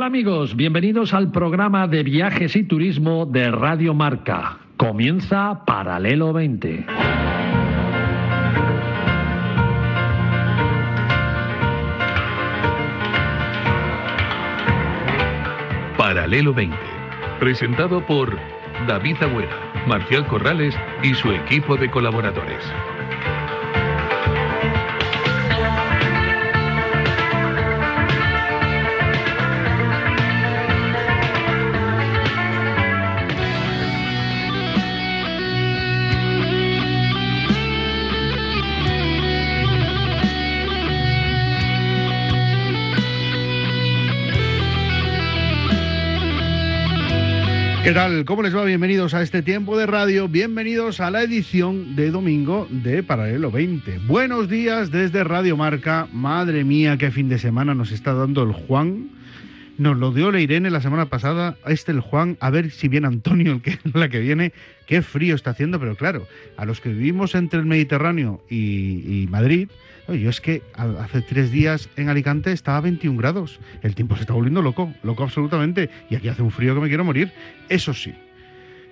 Hola amigos, bienvenidos al programa de viajes y turismo de Radio Marca. Comienza Paralelo 20. Paralelo 20, presentado por David Agüera, Marcial Corrales y su equipo de colaboradores. ¿Qué tal? ¿Cómo les va? Bienvenidos a este tiempo de radio, bienvenidos a la edición de domingo de Paralelo 20. Buenos días desde Radio Marca. Madre mía, qué fin de semana nos está dando el Juan. Nos lo dio la Irene la semana pasada, este el Juan, a ver si viene Antonio el que, la que viene. Qué frío está haciendo, pero claro, a los que vivimos entre el Mediterráneo y, y Madrid, yo es que hace tres días en Alicante estaba a 21 grados. El tiempo se está volviendo loco, loco absolutamente. Y aquí hace un frío que me quiero morir. Eso sí,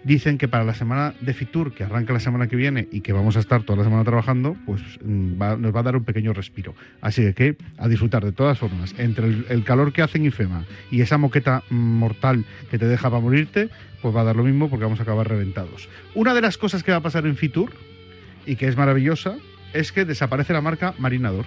dicen que para la semana de Fitur, que arranca la semana que viene y que vamos a estar toda la semana trabajando, pues mm, nos va a dar un pequeño respiro. Así que a disfrutar de todas formas. Entre el, calor que hace en IFEMA y esa moqueta mortal que te deja para morirte, pues va a dar lo mismo porque vamos a acabar reventados. Una de las cosas que va a pasar en Fitur y que es maravillosa es que desaparece la marca Marinador.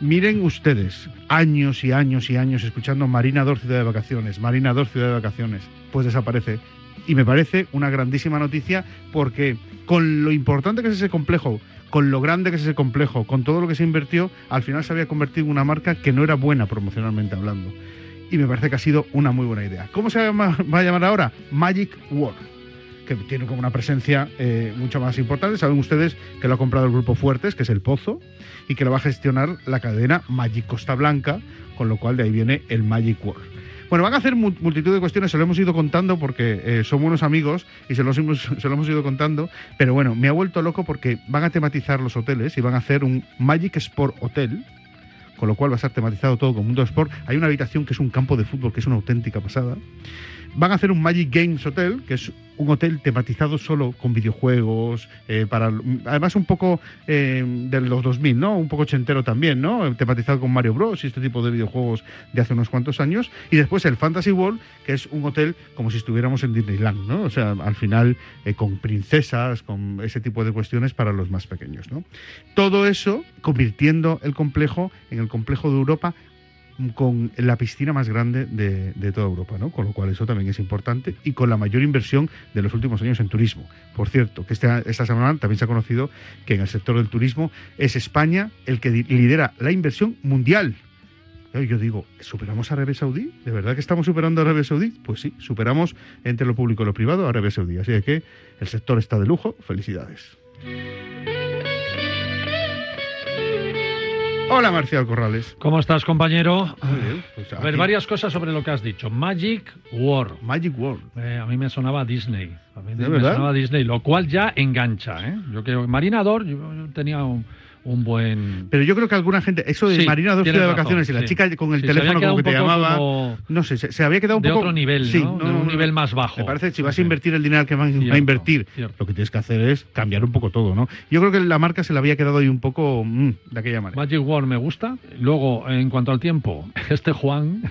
Miren ustedes, años y años y años escuchando Marinador Ciudad de Vacaciones, Marinador Ciudad de Vacaciones, pues desaparece. Y me parece una grandísima noticia porque con lo importante que es ese complejo, con lo grande que es ese complejo, con todo lo que se invirtió, al final se había convertido en una marca que no era buena promocionalmente hablando. Y me parece que ha sido una muy buena idea. ¿Cómo se va a llamar ahora? Magic World que tiene como una presencia eh, mucho más importante. Saben ustedes que lo ha comprado el grupo Fuertes, que es el Pozo, y que lo va a gestionar la cadena Magic Costa Blanca, con lo cual de ahí viene el Magic World. Bueno, van a hacer multitud de cuestiones, se lo hemos ido contando porque eh, somos unos amigos y se, hemos, se lo hemos ido contando, pero bueno, me ha vuelto loco porque van a tematizar los hoteles y van a hacer un Magic Sport Hotel, con lo cual va a estar tematizado todo con mundo sport. Hay una habitación que es un campo de fútbol que es una auténtica pasada. Van a hacer un Magic Games Hotel, que es un hotel tematizado solo con videojuegos, eh, para además un poco eh, de los 2000, ¿no? Un poco ochentero también, ¿no? Tematizado con Mario Bros y este tipo de videojuegos de hace unos cuantos años. Y después el Fantasy World, que es un hotel como si estuviéramos en Disneyland, ¿no? O sea, al final eh, con princesas, con ese tipo de cuestiones para los más pequeños, ¿no? Todo eso convirtiendo el complejo en el complejo de Europa con la piscina más grande de, toda Europa, ¿no? Con lo cual eso también es importante y con la mayor inversión de los últimos años en turismo. Por cierto, que esta, esta semana también se ha conocido que en el sector del turismo es España el que lidera la inversión mundial. Yo digo, ¿superamos a Arabia Saudí? ¿De verdad que estamos superando a Arabia Saudí? Pues sí, superamos entre lo público y lo privado a Arabia Saudí. Así que el sector está de lujo. Felicidades. Hola, Marcial Corrales. ¿Cómo estás, compañero? Pues a ver, varias cosas sobre lo que has dicho. Magic World. Magic World. Eh, a mí me sonaba Disney. A mí ¿De me verdad? sonaba Disney, lo cual ya engancha. ¿eh? Yo que Marinador, yo, yo tenía un, un buen... Pero yo creo que alguna gente, eso de Sí, Marina dos de razón, vacaciones y la sí. chica con el Sí, teléfono como que te llamaba, como no sé, se, se había quedado un de poco otro nivel, sí, ¿no? De un nivel más bajo. Me parece que si vas a invertir el dinero que vas Cierto, a invertir, cierto. lo que tienes que hacer es cambiar un poco todo, ¿no? Yo creo que la marca se le había quedado ahí un poco mm, de aquella manera. Magic World me gusta. Luego, en cuanto al tiempo, este Juan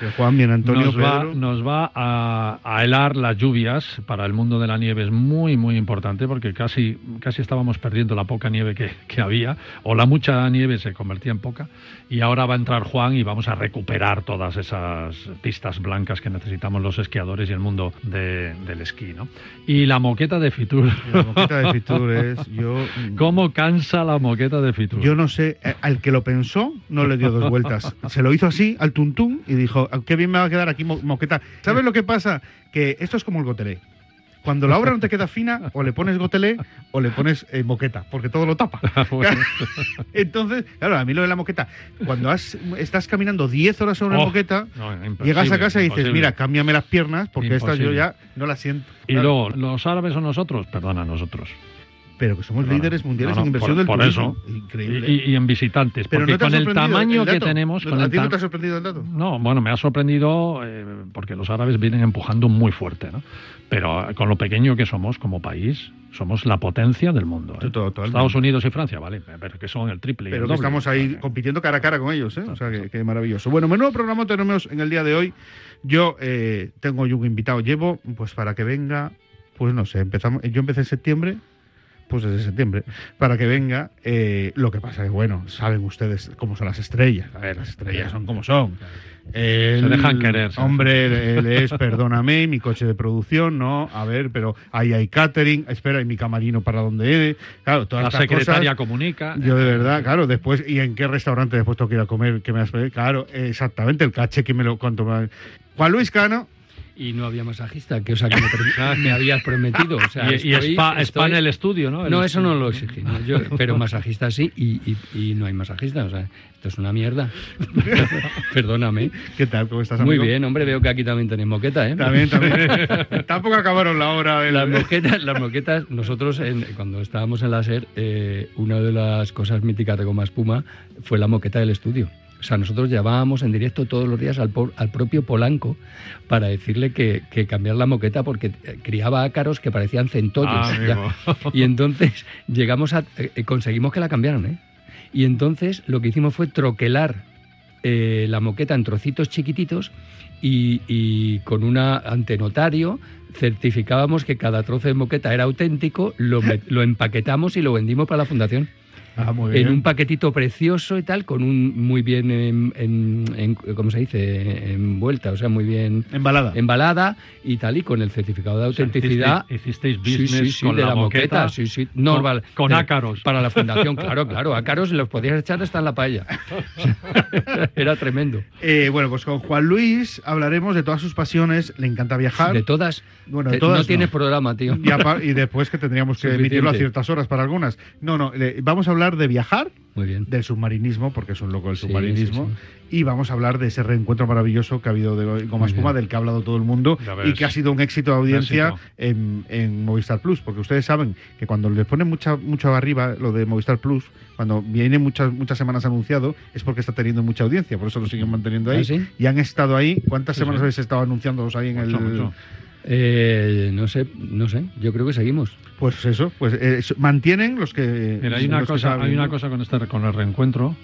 que Juan, bien Antonio, nos, va, Pedro. nos va a, a helar las lluvias para el mundo de la nieve. Es muy, muy importante porque casi, casi estábamos perdiendo la poca nieve que, que había, o la mucha nieve se convertía en poca. Y ahora va a entrar Juan y vamos a recuperar todas esas pistas blancas que necesitamos los esquiadores y el mundo de- del esquí. ¿no? Y la moqueta de Fitur. La moqueta de Fitur es yo ¿Cómo cansa la moqueta de Fitur? Yo no sé, eh, al que lo pensó no le dio dos vueltas. Se lo hizo así al tuntún y dijo, "Ah, qué bien me va a quedar aquí mo- moqueta. ¿Sabes lo que pasa? Que esto es como el gotelé. Cuando la obra no te queda fina, o le pones gotelé o le pones eh, moqueta, porque todo lo tapa. Bueno. Entonces, claro, a mí lo de la moqueta, cuando has- estás caminando 10 horas sobre una Oh, moqueta, No, imposible, llegas a casa y dices, imposible. mira, cámbiame las piernas, porque esta yo Imposible. ya no la siento. Y Claro. luego, ¿los árabes o nosotros? Perdona, nosotros. Pero que somos Claro. líderes mundiales No, no, en inversión por- del por turismo. eso. Increíble. Y, y en visitantes, pero porque ¿no te ha con el tamaño el que tenemos... ¿No- con ¿A ti no te ha sorprendido el dato? No, bueno, me ha sorprendido eh, porque los árabes vienen empujando muy fuerte, ¿no? Pero eh, con lo pequeño que somos como país, somos la potencia del mundo. ¿eh? Estados Unidos y Francia, vale, pero que son el triple. y Pero el que doble. estamos ahí compitiendo cara a cara con ellos, ¿eh? O sea, que, que maravilloso. Bueno, menudo programa tenemos en el día de hoy. Yo tengo un invitado. Llevo, pues para que venga, pues no sé, empezamos. Yo empecé en septiembre, pues desde septiembre, para que venga. eh, lo que pasa es, bueno, saben ustedes cómo son las estrellas. A ver, las estrellas son como son. El- Se dejan querer, ¿sabes? Hombre, él es, perdóname, mi coche de producción, no, a ver, pero ahí hay catering, espera, y mi camarino para donde es. Claro, todas La estas secretaria cosas- comunica. yo de verdad, claro, después, ¿y en qué restaurante después tengo que ir a comer? ¿Qué me has pedido? Claro, exactamente, el caché que me lo cuánto me- Juan Luis Cano, Y no había masajista, que o sea que me, pre- me habías prometido. O sea, y, estoy- spa, spa estoy- en el estudio, ¿no? El No, eso no lo exigí. no, yo- pero masajista sí y, y- y no hay masajista. O sea, esto es una mierda. Perdóname. ¿qué tal? ¿Cómo estás, Muy amigo? bien, hombre, veo que aquí también tenéis moqueta, ¿eh? También, también. Tampoco acabaron la hora. del- Las moquetas, las moquetas, nosotros en- cuando estábamos en la SER, eh, una de las cosas míticas de Goma Espuma fue la moqueta del estudio. O sea, nosotros llamábamos en directo todos los días al, al propio Polanco para decirle que, que cambiar la moqueta porque eh, criaba ácaros que parecían centollos. Ah. Y entonces llegamos a. eh, conseguimos que la cambiaran, ¿eh? Y entonces lo que hicimos fue troquelar eh, la moqueta en trocitos chiquititos y, y con una ante notario certificábamos que cada trozo de moqueta era auténtico, lo, lo empaquetamos y lo vendimos para la fundación. Ah, muy bien. En un paquetito precioso y tal, con un muy bien, en, en- en- ¿cómo se dice? Envuelta, o sea, muy bien Embalada. embalada y tal, y con el certificado de O sea, autenticidad. hicisteis, hicisteis Sí, business sí, sí, con de la, la moqueta, moqueta, sí, sí. No, con, vale, con de- ácaros. Para la fundación, claro, claro. Ácaros los podías echar hasta en la paella. Era tremendo. Eh, bueno, pues con Juan Luis hablaremos de todas sus pasiones. Le encanta viajar. De todas. Bueno, de todas no tienes no. programa, tío. y después que tendríamos que Suficiente. emitirlo a ciertas horas para algunas. No, no, le- vamos a hablar de viajar, Muy bien. del submarinismo, porque es un loco el Sí, submarinismo, sí, y vamos a hablar de ese reencuentro maravilloso que ha habido de Goma Espuma, del que ha hablado todo el mundo, y que ha sido un éxito de audiencia en, en Movistar Plus, porque ustedes saben que cuando les ponen mucha, mucho arriba lo de Movistar Plus, cuando viene muchas, muchas semanas anunciado, es porque está teniendo mucha audiencia, por eso lo siguen manteniendo ahí. ¿Ah, sí? Y han estado ahí, ¿cuántas semanas habéis estado anunciándolos ahí en Mucho, el...? mucho. Eh, no sé, no sé. Yo creo que seguimos. Pues eso, pues eh, mantienen los que... Mira, hay una cosa, saben, hay una cosa con este con el reencuentro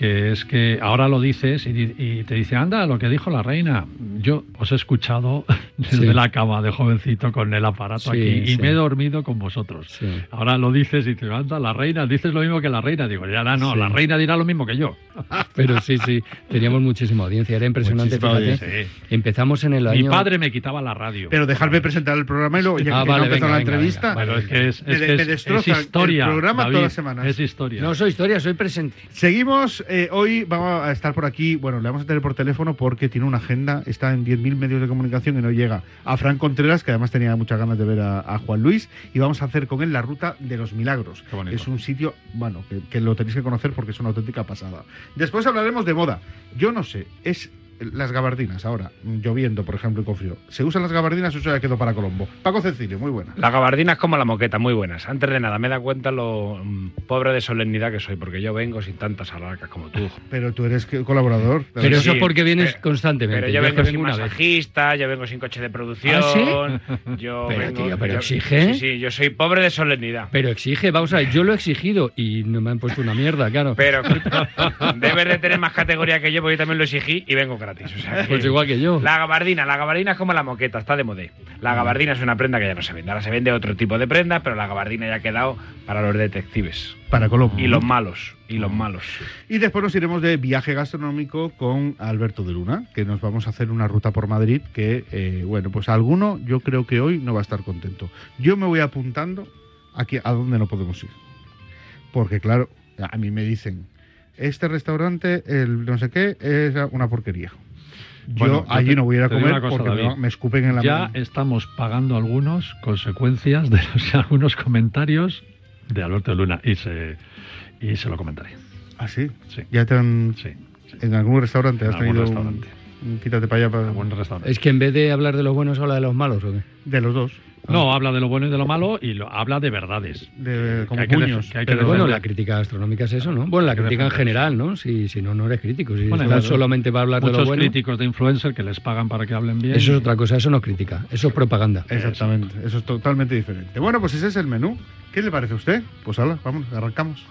que es que ahora lo dices y, te dice, anda, lo que dijo la reina. Yo os he escuchado desde Sí. la cama de jovencito con el aparato Sí, aquí y sí. me he dormido con vosotros. Sí. Ahora lo dices y te anda, la reina, dices lo mismo que la reina. Digo, ya no, Sí. la reina dirá lo mismo que yo. Pero sí, sí. Teníamos muchísima audiencia. Era impresionante. Fíjate. Empezamos en el Mi año. padre me quitaba la radio. Pero dejarme presentar el programa y luego, ya Ah, que vale, no venga, la venga, entrevista, venga, Pero es que es, es, de- que me es- destroza es el historia. programa David, todas las semanas. Es historia. No soy historia, soy presente. Seguimos, eh, hoy vamos a estar por aquí, bueno, le vamos a tener por teléfono porque tiene una agenda, está en 10.000 medios de comunicación y no llega a Fran Contreras, que además tenía muchas ganas de ver a, a Juan Luis, y vamos a hacer con él la ruta de los milagros. Es un sitio, bueno, que, que lo tenéis que conocer porque es una auténtica pasada. Después hablaremos de moda. Yo no sé, es las gabardinas ahora, lloviendo, por ejemplo, y con frío. ¿Se usan las gabardinas o eso ya quedó para Colombo? Paco Cecilio, muy buena. La gabardina es como la moqueta, muy buenas. Antes de nada, me da cuenta lo mm, pobre de solemnidad que soy, porque yo vengo sin tantas alarcas como tú. Pero tú eres colaborador. Pero Sí, eso es porque vienes pero- constantemente. Pero yo vengo sin una vez. masajista, yo vengo sin coche de producción. ¿Ah, Yo Pero, vengo- tío, pero yo- exige. Sí, sí, yo soy pobre de solemnidad. Pero exige, vamos a ver, yo lo he exigido y no me han puesto una mierda, claro. Pero debes de tener más categoría que yo, porque yo también lo exigí y vengo gratis. O sea que- Pues igual que yo. La gabardina, la gabardina es como la moqueta, está de modé. La gabardina es una prenda que ya no se vende. Ahora se vende otro tipo de prenda, pero la gabardina ya ha quedado para los detectives. Para Colombo. Y los malos, y los malos. Y después nos iremos de viaje gastronómico con Alberto de Luna, que nos vamos a hacer una ruta por Madrid que, eh, bueno, pues alguno yo creo que hoy no va a estar contento. Yo me voy apuntando aquí a dónde no podemos ir. Porque claro, a mí me dicen, este restaurante, el no sé qué, es una porquería. Yo Bueno, yo allí te- no voy a ir a comer cosa, porque me, David. me escupen en la ya mano. estamos pagando algunos consecuencias de los, algunos comentarios de Alberto Luna y se, y se lo comentaré. ¿Ah, sí? Sí, Ya te han... sí. sí. En algún restaurante has algún tenido restaurante. un quítate para allá para... Buen restaurante. Es que en vez de hablar de los buenos, habla de los malos, ¿o qué? De los dos. No, habla de lo bueno y de lo malo y lo, habla de verdades. De, como que puños. que hay que pero Bueno, la crítica astronómica es eso, ¿no? Bueno, la crítica en general, ¿no? Si, si no, no eres crítico. Si Bueno, claro. solamente va a hablar de lo Muchos bueno, críticos de influencer que les pagan para que hablen bien. eso es otra cosa, eso no es crítica, eso es propaganda. Exactamente, eso es totalmente diferente. Bueno, pues ese es el menú. ¿Qué le parece a usted? Pues hala, vamos, arrancamos.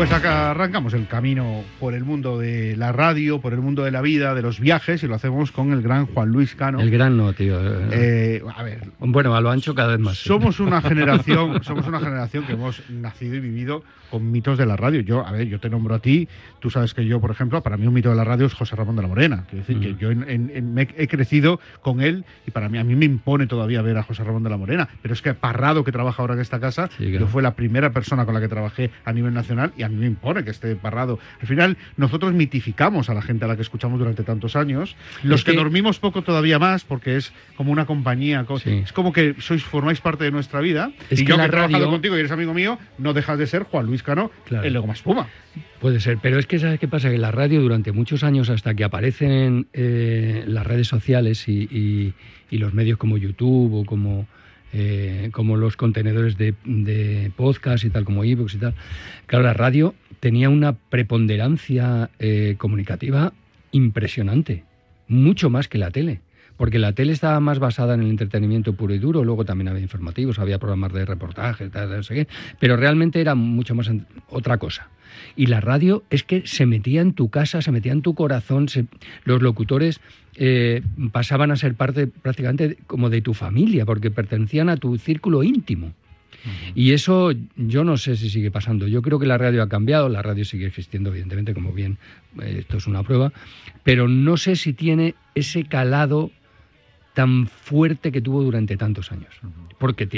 Pues acá arrancamos el camino por el mundo de la radio, por el mundo de la vida, de los viajes, y lo hacemos con el gran Juan Luis Cano. El gran no, tío. Eh, a ver, bueno, a lo ancho cada vez más. sí. somos una generación, somos una generación que hemos nacido y vivido con mitos de la radio. Yo, a ver, yo te nombro a ti, tú sabes que yo, por ejemplo, para mí un mito de la radio es José Ramón de la Morena. Quiero decir que Mm. yo en- en- en- me he crecido con él y para mí a mí me impone todavía ver a José Ramón de la Morena. Pero es que Parrado, que trabaja ahora en esta casa, Sí, yo fue la primera persona con la que trabajé a nivel nacional y a mí me impone que esté Parrado. Al final, nosotros mitificamos a la gente a la que escuchamos durante tantos años. Los Es que, que- dormimos poco todavía más, porque es como una compañía. Sí. Es como que sois formáis parte de nuestra vida. Es y que yo que he trabajado contigo y eres amigo mío, no dejas de ser Juan Luis Cano, Claro. el Más Puma. Puede ser, pero es que ¿sabes qué pasa? Que la radio durante muchos años, hasta que aparecen eh, las redes sociales y, y- y los medios como YouTube o como, eh, como los contenedores de, de podcast y tal, como ebooks y tal, claro, la radio tenía una preponderancia eh, comunicativa impresionante, mucho más que la tele. Porque la tele estaba más basada en el entretenimiento puro y duro, luego también había informativos, había programas de reportajes, tal, no sé qué, pero realmente era mucho más otra cosa. Y la radio es que se metía en tu casa, se metía en tu corazón, se- los locutores eh, pasaban a ser parte prácticamente como de tu familia, porque pertenecían a tu círculo íntimo. Y eso yo no sé si sigue pasando. Yo creo que la radio ha cambiado, la radio sigue existiendo, evidentemente, como bien, eh, esto es una prueba, pero no sé si tiene ese calado tan fuerte que tuvo durante tantos años. Porque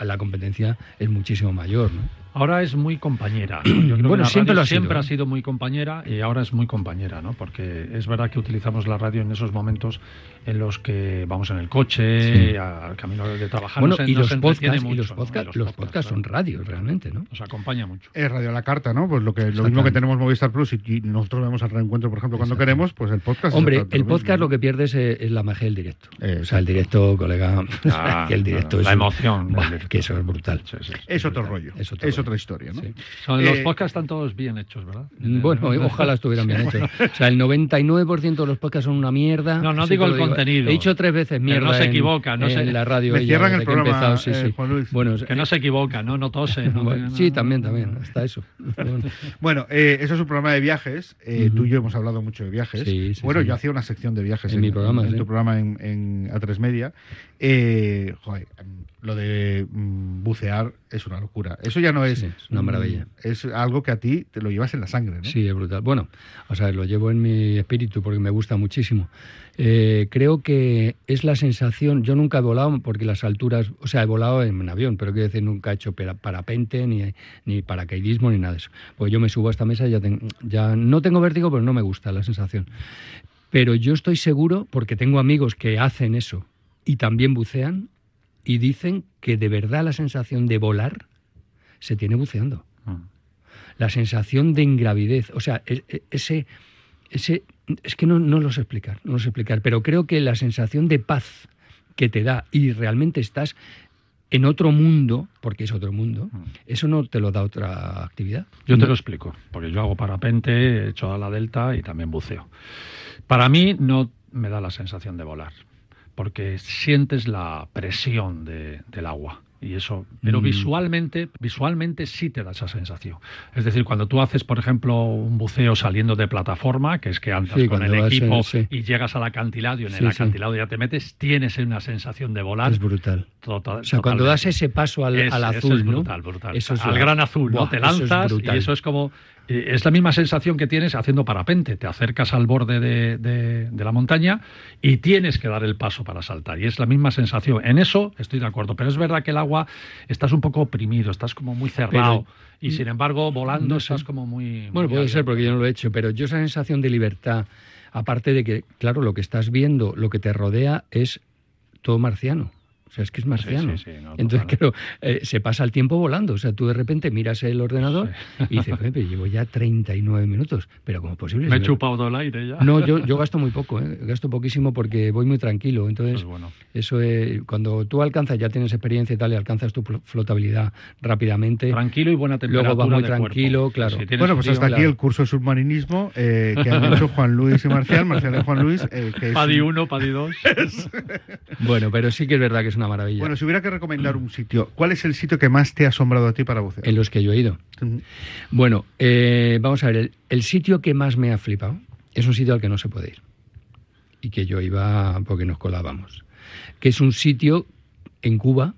la competencia es muchísimo mayor, ¿no? Ahora es muy compañera. ¿no? Yo creo que Bueno, la siempre radio lo ha sido, siempre ¿eh? ha sido muy compañera y ahora es muy compañera, ¿no? Porque es verdad que utilizamos la radio en esos momentos en los que vamos en el coche, Sí. al camino de trabajar. bueno, nos- y nos los entretiene podcasts, y los mucho, ¿no? los podcasts son claro. radio realmente, ¿no? Nos acompaña mucho. Es Radio a la Carta, ¿no? Pues lo, que, lo mismo que tenemos Movistar Plus y, y nosotros vemos al reencuentro, por ejemplo, cuando queremos, pues el podcast. es Hombre, el lo podcast lo que pierde es, eh, es la magia del directo. Eh, o sea, el directo, colega, Ah, el directo la es emoción directo. que eso es brutal. Sí, sí. Es otro brutal, rollo. es Es, otro rollo. Otra historia, ¿no? Sí. Son- los Eh, podcasts están todos bien hechos, ¿verdad? Bueno, ojalá estuvieran bien hechos. O sea, el 99% de los podcasts son una mierda. No, no digo el lo contenido. He dicho tres veces Pero mierda. no se en- equivoca, no en se- la radio. Me ella, cierran el que programa, empezado, sí, eh, sí. Juan Luis. Bueno, Que no se equivoca, no, no tose. no- bueno, no- sí, no- también, no- también. Hasta eso. Bueno, eh, eso es un programa de viajes. eh, Ujú. Tú y yo hemos hablado mucho de viajes. Sí, sí, bueno, sí. yo hacía una sección de viajes En mi programa, en tu programa en, en A3 Media. Eh, joder, lo de mm, bucear es una locura. Eso ya no es, Sí, es una maravilla. mm, Es algo que a ti te lo llevas en la sangre, ¿no? Sí, es brutal. Bueno, o sea, lo llevo en mi espíritu porque me gusta muchísimo. Eh, creo que es la sensación, yo nunca he volado porque las alturas, o sea, he volado en un avión, pero quiero decir, nunca he hecho para- parapente, ni, ni paracaidismo, ni nada de eso. Pues yo me subo a esta mesa y ya, ya no tengo vértigo, pero no me gusta la sensación. Pero yo estoy seguro, porque tengo amigos que hacen eso y también bucean, y dicen que de verdad la sensación de volar se tiene buceando Mm. la sensación de ingravidez, o sea, e- e- ese, ese es que no, no lo sé explicar, no lo sé explicar, pero creo que la sensación de paz que te da y realmente estás en otro mundo, porque es otro mundo, Mm. eso no te lo da otra actividad. Yo te lo explico, porque yo hago parapente, he hecho a la delta y también buceo. Para mí no me da la sensación de volar, porque sientes la presión de- del agua. Y eso, pero Mm. visualmente, visualmente sí te da esa sensación. Es decir, cuando tú haces, por ejemplo, un buceo saliendo de plataforma, que es que andas Sí, con el equipo sí. y llegas al acantilado y en Sí, el acantilado ya te metes, tienes una sensación de volar. Es brutal. total- O sea, cuando das ese paso al, Es- al eso azul, es ¿no? brutal, brutal. Eso es al gran azul, ¿no? Te eso es lanzas y brutal. eso es como es la misma sensación que tienes haciendo parapente. Te acercas al borde de, de- de la montaña y tienes que dar el paso para saltar. Y es la misma sensación. En eso estoy de acuerdo. Pero es verdad que el agua estás un poco oprimido, estás como muy cerrado. y sin embargo, volando no sé. estás como muy. Bueno, muy puede ser porque yo no lo he hecho, pero yo esa sensación de libertad, aparte de que, claro, lo que estás viendo, lo que te rodea es todo marciano. O sea, es que es marciano. sí, sí, no, Entonces, total. claro, eh, se pasa el tiempo volando. O sea, tú de repente miras el ordenador y dices, "Joder, pero llevo ya 39 minutos. Pero ¿cómo es posible? Me he no- chupado todo el aire ya. No, yo, yo gasto muy poco, ¿eh? gasto poquísimo porque voy muy tranquilo. Entonces, Pues bueno. eso es, cuando tú alcanzas, ya tienes experiencia y tal, y alcanzas tu flo- flotabilidad rápidamente. Tranquilo y buena temperatura. Luego vas muy de cuerpo. tranquilo, claro. Si Bueno, pues frío, hasta aquí el curso de submarinismo eh, que han hecho Juan Luis y Marcial, Marcial y Juan Luis. eh, que es Padi un- 1, Padi 2. Bueno, pero sí que es verdad que es una maravilla. Bueno, si hubiera que recomendar un sitio, ¿cuál es el sitio que más te ha asombrado a ti para bucear? en los que yo he ido. Mm, Bueno, eh, vamos a ver, el, el sitio que más me ha flipado es un sitio al que no se puede ir. Y que yo iba porque nos colábamos. Que es un sitio en Cuba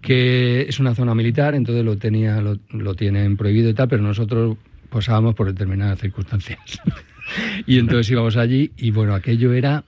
que es una zona militar, entonces lo tenía, lo, lo tienen prohibido y tal, pero nosotros posábamos por determinadas circunstancias. y entonces íbamos allí y bueno, aquello era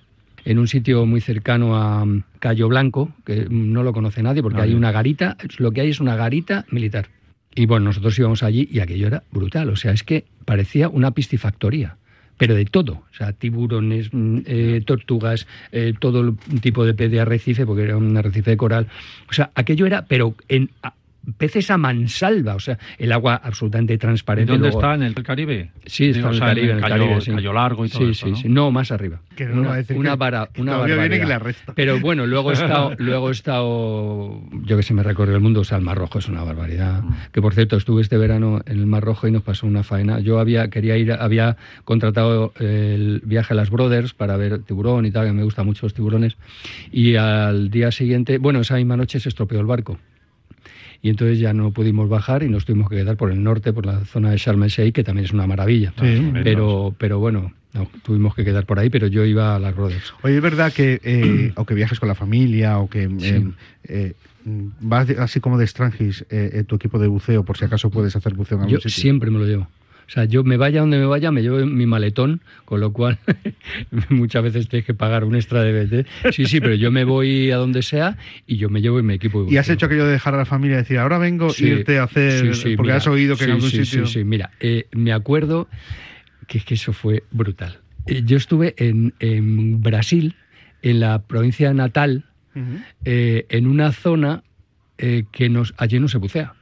en un sitio muy cercano a mm, Cayo Blanco, que no lo conoce nadie porque No, hay una garita, lo que hay es una garita militar. Y bueno, nosotros íbamos allí y aquello era brutal, o sea, es que parecía una piscifactoría, pero de todo, o sea, tiburones, mm, eh, tortugas, eh, todo el tipo de pez de arrecife, porque era un arrecife de coral, o sea, aquello era, pero en a- peces a mansalva, o sea, el agua absolutamente ¿Y transparente. dónde luego- está? ¿En el Caribe? Sí, está Digo, en el Caribe, en el Cayo- Caribe, sí. Cayo Largo y todo sí, eso, sí, ¿no? sí. No, más arriba. Que no lo una va a decir una que- vara- que una todavía viene y barbaridad. que. Pero bueno, luego he estado, luego he estado, yo que sé, me recorrió el mundo, o sea, el Mar Rojo es una barbaridad. Mm. Que por cierto, estuve este verano en el Mar Rojo y nos pasó una faena. Yo había, quería ir, había contratado el viaje a las Brothers para ver tiburón y tal, que me gustan mucho los tiburones. Y al día siguiente, bueno, esa misma noche se estropeó el barco. Y entonces ya no pudimos bajar y nos tuvimos que quedar por el norte, por la zona de Sharm el Sheikh, que también es una maravilla. Sí. Pero, pero bueno, no, tuvimos que quedar por ahí, pero yo iba a las Brothers. Oye, es verdad que, eh, o que viajes con la familia, o que eh, Sí. eh, vas así como de extranjis eh, en tu equipo de buceo, por si acaso puedes hacer buceo en algún Yo sitio. siempre me lo llevo. O sea, yo me vaya donde me vaya, me llevo mi maletón, con lo cual muchas veces tienes que pagar un extra de BT. Sí, sí, pero yo me voy a donde sea y yo me llevo mi equipo. de ¿Y has hecho aquello de dejar a la familia y decir, ahora vengo, Sí, irte a hacer, sí, sí, porque mira, has oído que en algún sí, sitio... Sí, sí, mira, eh, me acuerdo que es que eso fue brutal. Eh, yo estuve en, en Brasil, en la provincia de Natal, eh, en una zona que nos, allí no se bucea.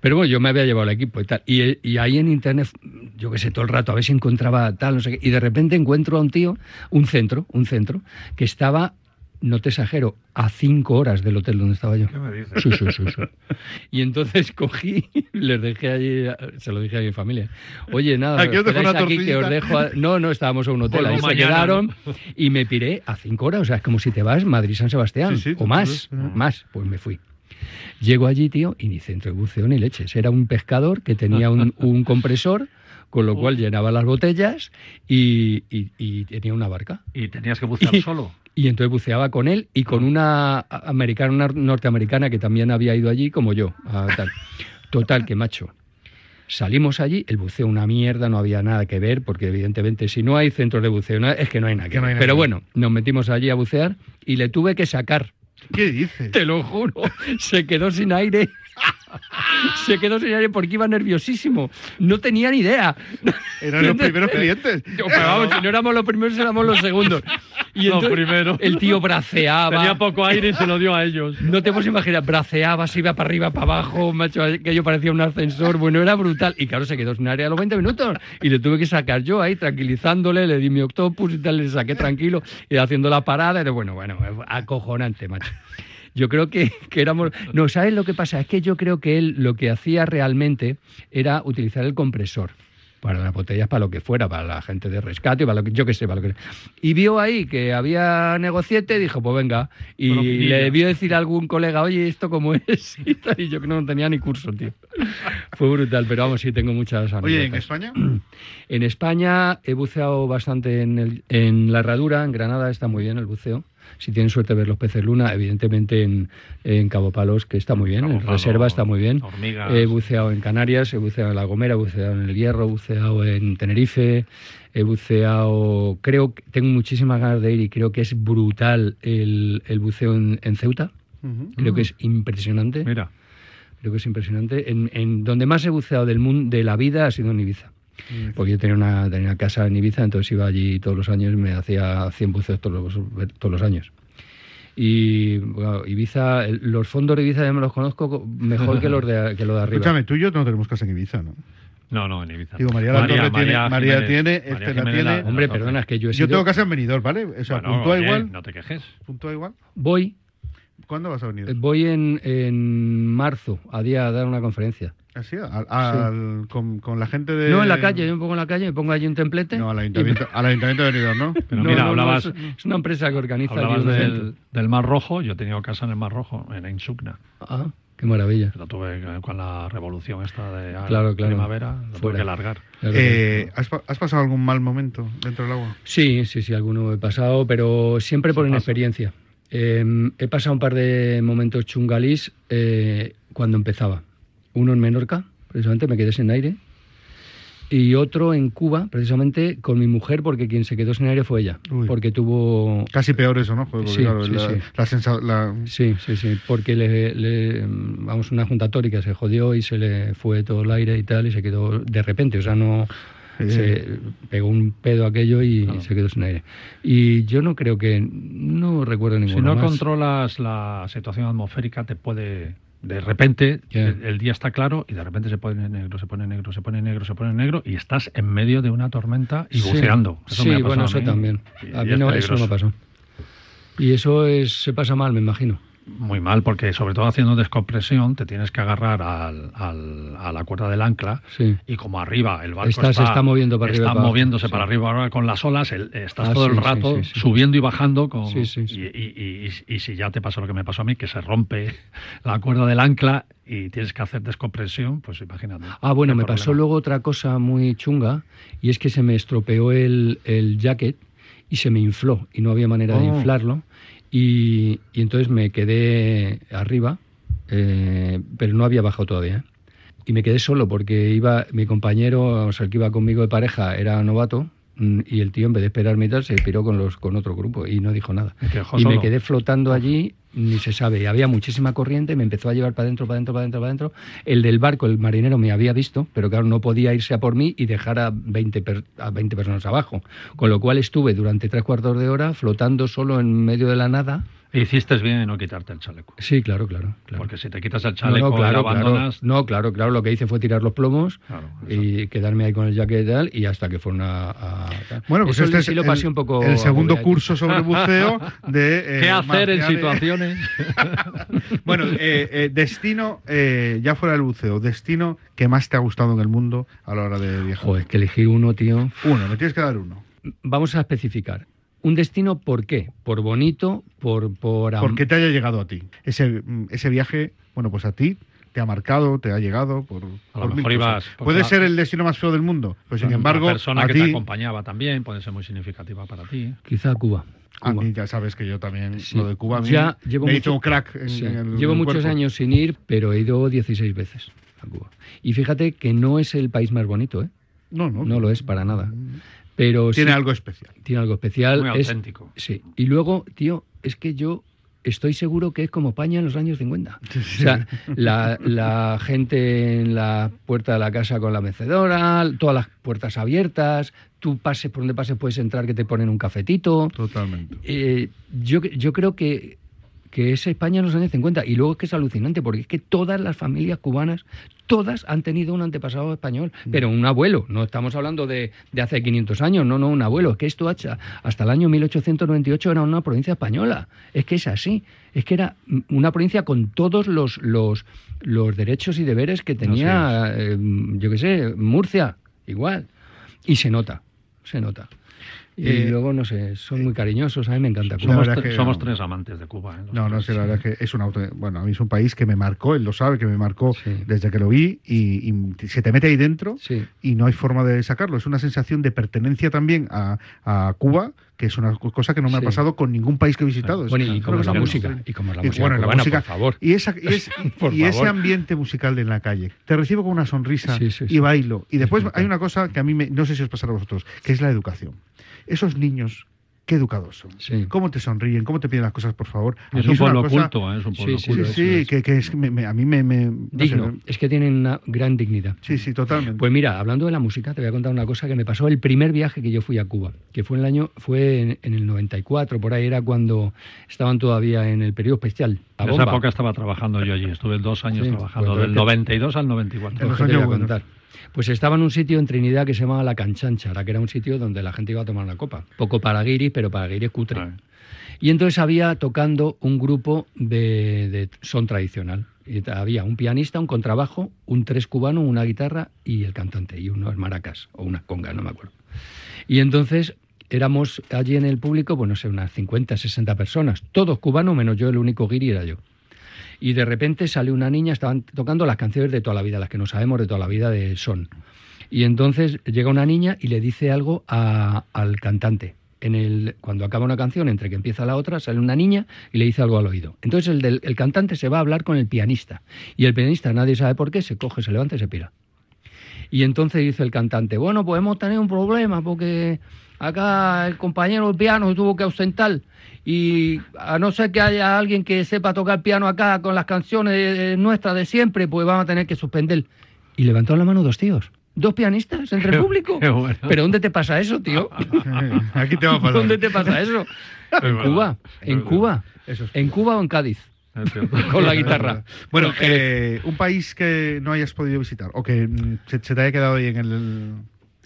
Pero bueno, yo me había llevado el equipo y tal. Y, y ahí en internet, yo qué sé, todo el rato, a ver si encontraba tal, no sé qué. Y de repente encuentro a un tío, un centro, un centro, que estaba, no te exagero, a cinco horas del hotel donde estaba yo. ¿Qué me dices? Sí, sí, sí. Y entonces cogí, les dejé allí, se lo dije a mi familia. Oye, nada, Aquí os dejo esperáis una aquí que os dejo. a- No, no, estábamos en un hotel, ahí se quedaron ¿no? y me piré a cinco horas. O sea, es como si te vas Madrid-San Sebastián o más, más. Pues me fui. Llego allí, tío, y ni centro de buceo ni leches. Era un pescador que tenía un, un compresor, con lo cual llenaba las botellas y, y- y tenía una barca. ¿Y tenías que bucear Y- solo? Y entonces buceaba con él y con una americana, una norteamericana que también había ido allí, como yo. a tal. Total, que macho. Salimos allí, el buceo una mierda, no había nada que ver, porque evidentemente si no hay centros de buceo, es que no hay nada que no ver. Pero bueno, nos metimos allí a bucear y le tuve que sacar. ¿Qué dices? Te lo juro, se quedó sin aire. Se quedó sin aire porque iba nerviosísimo. No tenía ni idea. Eran los primeros clientes. Yo, pero vamos, si no éramos los primeros, éramos los segundos. Y Los primeros. El tío braceaba. Tenía poco aire y se lo dio a ellos. No te puedes imaginar, braceaba, se iba para arriba, para abajo, macho, que yo parecía un ascensor, bueno, era brutal. Y claro, se quedó sin área a los 20 minutos. Y le tuve que sacar yo ahí, tranquilizándole, le di mi octopus y tal, le saqué tranquilo, y haciendo la parada, y bueno, bueno, acojonante, macho. Yo creo que, que éramos... No, ¿sabes lo que pasa? Es que yo creo que él lo que hacía realmente era utilizar el compresor para las botellas, para lo que fuera, para la gente de rescate, para lo que yo que sé, para lo que Y vio ahí que había negociete, dijo, pues venga. Y le debió decir a algún colega, oye, ¿esto cómo es? Y, tal, y yo que no tenía ni curso, tío. Fue brutal, pero vamos, sí tengo muchas anécdotas. Oye, ¿en España? En España he buceado bastante en, el- en la herradura, en Granada está muy bien el buceo. Si tienen suerte de ver los peces luna, evidentemente en, en Cabo Palos, que está muy bien, Cabo en reserva está muy bien. He buceado en Canarias, he buceado en La Gomera, he buceado en El Hierro, he buceado en Tenerife, he buceado, creo que tengo muchísimas ganas de ir y creo que es brutal el, el buceo en, en Ceuta. Creo que es impresionante. Mira, Creo que es impresionante. En, en donde más he buceado del mundo, de la vida ha sido en Ibiza. Porque yo tenía una, tenía una casa en Ibiza, entonces iba allí todos los años y me hacía 100 buceos todos los, todos los años. Y bueno, Ibiza, el- los fondos de Ibiza ya me los conozco co- mejor que los de, que los de arriba. Escúchame, tú y yo no tenemos casa en Ibiza, ¿no? no, no, en Ibiza. Digo, María la Torre tiene- María Jiménez- tiene, María este la tiene. Hombre, la- perdona, es que yo he Yo sido... tengo casa en Benidorm, ¿vale? O sea, Bueno, puntúa igual. No te quejes. Puntúa igual. Voy, ¿Cuándo vas a venir? voy en, en marzo a día a dar una conferencia. ¿Así? Al- al- con, con la gente de. No en la calle, yo me pongo en la calle, me pongo allí un templete. No, al y- ayuntamiento, al ayuntamiento de Benidorm, ¿no? Pero No, mira, no, hablabas, es, es una empresa que organiza hablabas del, del Mar Rojo. Yo he tenido casa en el Mar Rojo, en Insugna. Ah, qué maravilla. Lo tuve con la revolución esta de ah, Claro, claro. primavera. Lo tuve que largar. Claro Eh, ¿has, has pasado algún mal momento dentro del agua? Sí, sí, sí, alguno he pasado, pero siempre por inexperiencia. Eh, he pasado un par de momentos chungalís eh, cuando empezaba. Uno en Menorca, precisamente me quedé sin aire. Y otro en Cuba, precisamente con mi mujer, porque quien se quedó sin aire fue ella. Uy. Porque tuvo. Casi peor eso, ¿no? Porque, Sí, claro, sí, la, sí. la sensa- la- Sí, sí, sí, porque le, le- vamos, una junta tórica se jodió y se le fue todo el aire y tal, y se quedó de repente, o sea, no. Eh. Se pegó un pedo aquello y Claro. se quedó sin aire. Y yo no creo que. No recuerdo ninguno. Si no más. controlas la situación atmosférica, te puede. De repente, el, el día está claro y de repente se pone negro, se pone negro, se pone negro, se pone negro y estás en medio de una tormenta y Sí. buceando. Eso sí, me ha pasado bueno, a eso mí. también. Y- A mí no, eso no me pasó. Y eso es, se pasa mal, me imagino. Muy mal, porque sobre todo haciendo descompresión te tienes que agarrar al- al- a la cuerda del ancla Sí. y como arriba el barco Está- está, se está moviendo para arriba está para abajo, moviéndose sí. para arriba ahora con las olas, el- estás Ah, todo sí, el rato subiendo y bajando con. Y, y- y- y si ya te pasa lo que me pasó a mí, que se rompe la cuerda del ancla y tienes que hacer descompresión, pues imagínate. Ah, bueno, me pasó luego otra cosa muy chunga y es que se me estropeó el, el jacket y se me infló y no había manera de Oh. inflarlo y, y entonces me quedé arriba, eh, pero no había bajado todavía. ¿eh? Y me quedé solo porque iba mi compañero, o sea, el que iba conmigo de pareja era novato y el tío en vez de esperarme y tal se piró con los con otro grupo y no dijo nada. Y me quedé flotando allí, ni se sabe. Y había muchísima corriente, me empezó a llevar para adentro, para adentro, para adentro, para adentro. El del barco, el marinero, me había visto, pero claro, no podía irse a por mí y dejar a 20, per- a 20 personas abajo. Con lo cual estuve durante tres cuartos de hora flotando solo en medio de la nada. Hiciste bien en no quitarte el chaleco. Sí, claro, claro. claro. Porque si te quitas el No, chaleco no, y claro, abandonas... claro. No, claro, claro. Lo que hice fue tirar los plomos Claro, y quedarme ahí con el jacket y tal, y hasta que fueron a. Bueno, pues Eso este sí es lo el, pasé un poco el segundo curso sobre buceo de... eh, ¿Qué hacer en situaciones? Bueno, eh, eh, destino, eh, ya fuera del buceo, destino que más te ha gustado en el mundo a la hora de viajar. Joder, que elegir uno, tío. Uno, me tienes que dar uno. Vamos a especificar. Un destino, ¿por qué? Por bonito, por... por am- ¿Por qué te haya llegado a ti? Ese, mm, ese viaje, bueno, pues a ti te ha marcado, te ha llegado por... A por lo mil mejor ibas por Puede la- ser el destino más feo del mundo, pues sin embargo, persona a que ti... te acompañaba también puede ser muy significativa para ti. Quizá Cuba. A Cuba. mí ya sabes que yo también, Sí. lo de Cuba, a mí Ya llevo me mucho- hizo un crack en, Sí. en el Llevo en el muchos cuerpo. años sin ir, pero he ido 16 veces a Cuba. Y fíjate que no es el país más bonito, ¿eh? No, no. No lo es para nada. Pero Tiene sí- algo especial. tiene algo especial. Muy es- auténtico. Sí. Y luego, tío, es que yo estoy seguro que es como España en los años 50. O sea, la, la gente en la puerta de la casa con la mecedora, todas las puertas abiertas, tú pases por donde pases puedes entrar que te ponen un cafetito. Totalmente. Eh, yo, yo creo que, que es España en los años 50. Y luego es que es alucinante, porque es que todas las familias cubanas, todas han tenido un antepasado español, pero un abuelo. No estamos hablando de, de hace 500 años, no, no, un abuelo. Es que esto hacha- hasta el año 1898 era una provincia española. Es que es así. Es que era una provincia con todos los, los, los derechos y deberes que tenía, eh, yo qué sé, Murcia, igual. Y se nota, se nota. Y Eh, luego, no sé, son muy cariñosos, a mí me encanta Cuba. Somos, verdad tre- que somos no. tres amantes de Cuba. ¿eh? No, no tres. sé, la verdad es que es un auto. Bueno, a mí es un país que me marcó, él lo sabe, que me marcó Sí. desde que lo vi y, y se te mete ahí dentro Sí. y no hay forma de sacarlo. Es una sensación de pertenencia también a, a Cuba que es una cosa que no me ha pasado con ningún país que he visitado. Bueno, y como la música, y como es la Y música bueno, la cubana, música- por favor. Y, esa, y, es- Por y ese ambiente musical de en la calle. Te recibo con una sonrisa Sí, sí, y bailo. Y después hay una cosa que a mí, me- no sé si os pasará a vosotros, que es la educación. Esos niños, qué educados son. Sí. Cómo te sonríen, cómo te piden las cosas, por favor. Es un pueblo cosa- oculto, ¿eh? es un pueblo Sí, sí, Sí, oculto. Eso sí, es. que, que es que me- me- a mí me... me- no sé, Digno. me- Es que tienen una gran dignidad. sí, sí, totalmente. Pues mira, hablando de la música, te voy a contar una cosa que me pasó el primer viaje que yo fui a Cuba, que fue en el año, fue en, en el 94, por ahí era cuando estaban todavía en el periodo especial. La En esa época estaba trabajando yo allí, estuve dos años Sí, trabajando, pues, del que- 92 al 94. En los Pues, ¿qué te voy a contar? Pues estaba en un sitio en Trinidad que se llamaba La Canchanchara, que era un sitio donde la gente iba a tomar una copa. Poco para guiris, pero para guiris cutre. Ah. Y entonces había tocando un grupo de, de son tradicional. Y había un pianista, un contrabajo, un tres cubano, una guitarra y el cantante, y unos maracas, o unas congas, no me acuerdo. Y entonces éramos allí en el público, pues no sé, unas 50, 60 personas, todos cubanos, menos yo, el único guiri era yo. Y de repente sale una niña, estaban tocando las canciones de toda la vida, las que no sabemos de toda la vida de son. Y entonces llega una niña y le dice algo a- al cantante. En el, cuando acaba una canción, entre que empieza la otra, sale una niña y le dice algo al oído. Entonces el, el cantante se va a hablar con el pianista. Y el pianista, nadie sabe por qué, se coge, se levanta y se pira. Y entonces dice el cantante, bueno, pues hemos tenido un problema porque acá el compañero del piano tuvo que ausentar y a no ser que haya alguien que sepa tocar piano acá con las canciones eh, nuestras de siempre, pues vamos a tener que suspender. Y levantó la mano dos tíos, dos pianistas entre el público. qué bueno. ¿Pero dónde te pasa eso, tío? Aquí te va a pasar. ¿Dónde te pasa eso? Es En verdad, Cuba, es en verdad. Cuba, Eso es. en Cuba o en Cádiz, cierto. con la guitarra. Bueno, En Jerez. eh, un país que no hayas podido visitar o que mm, se, se te haya quedado ahí en el...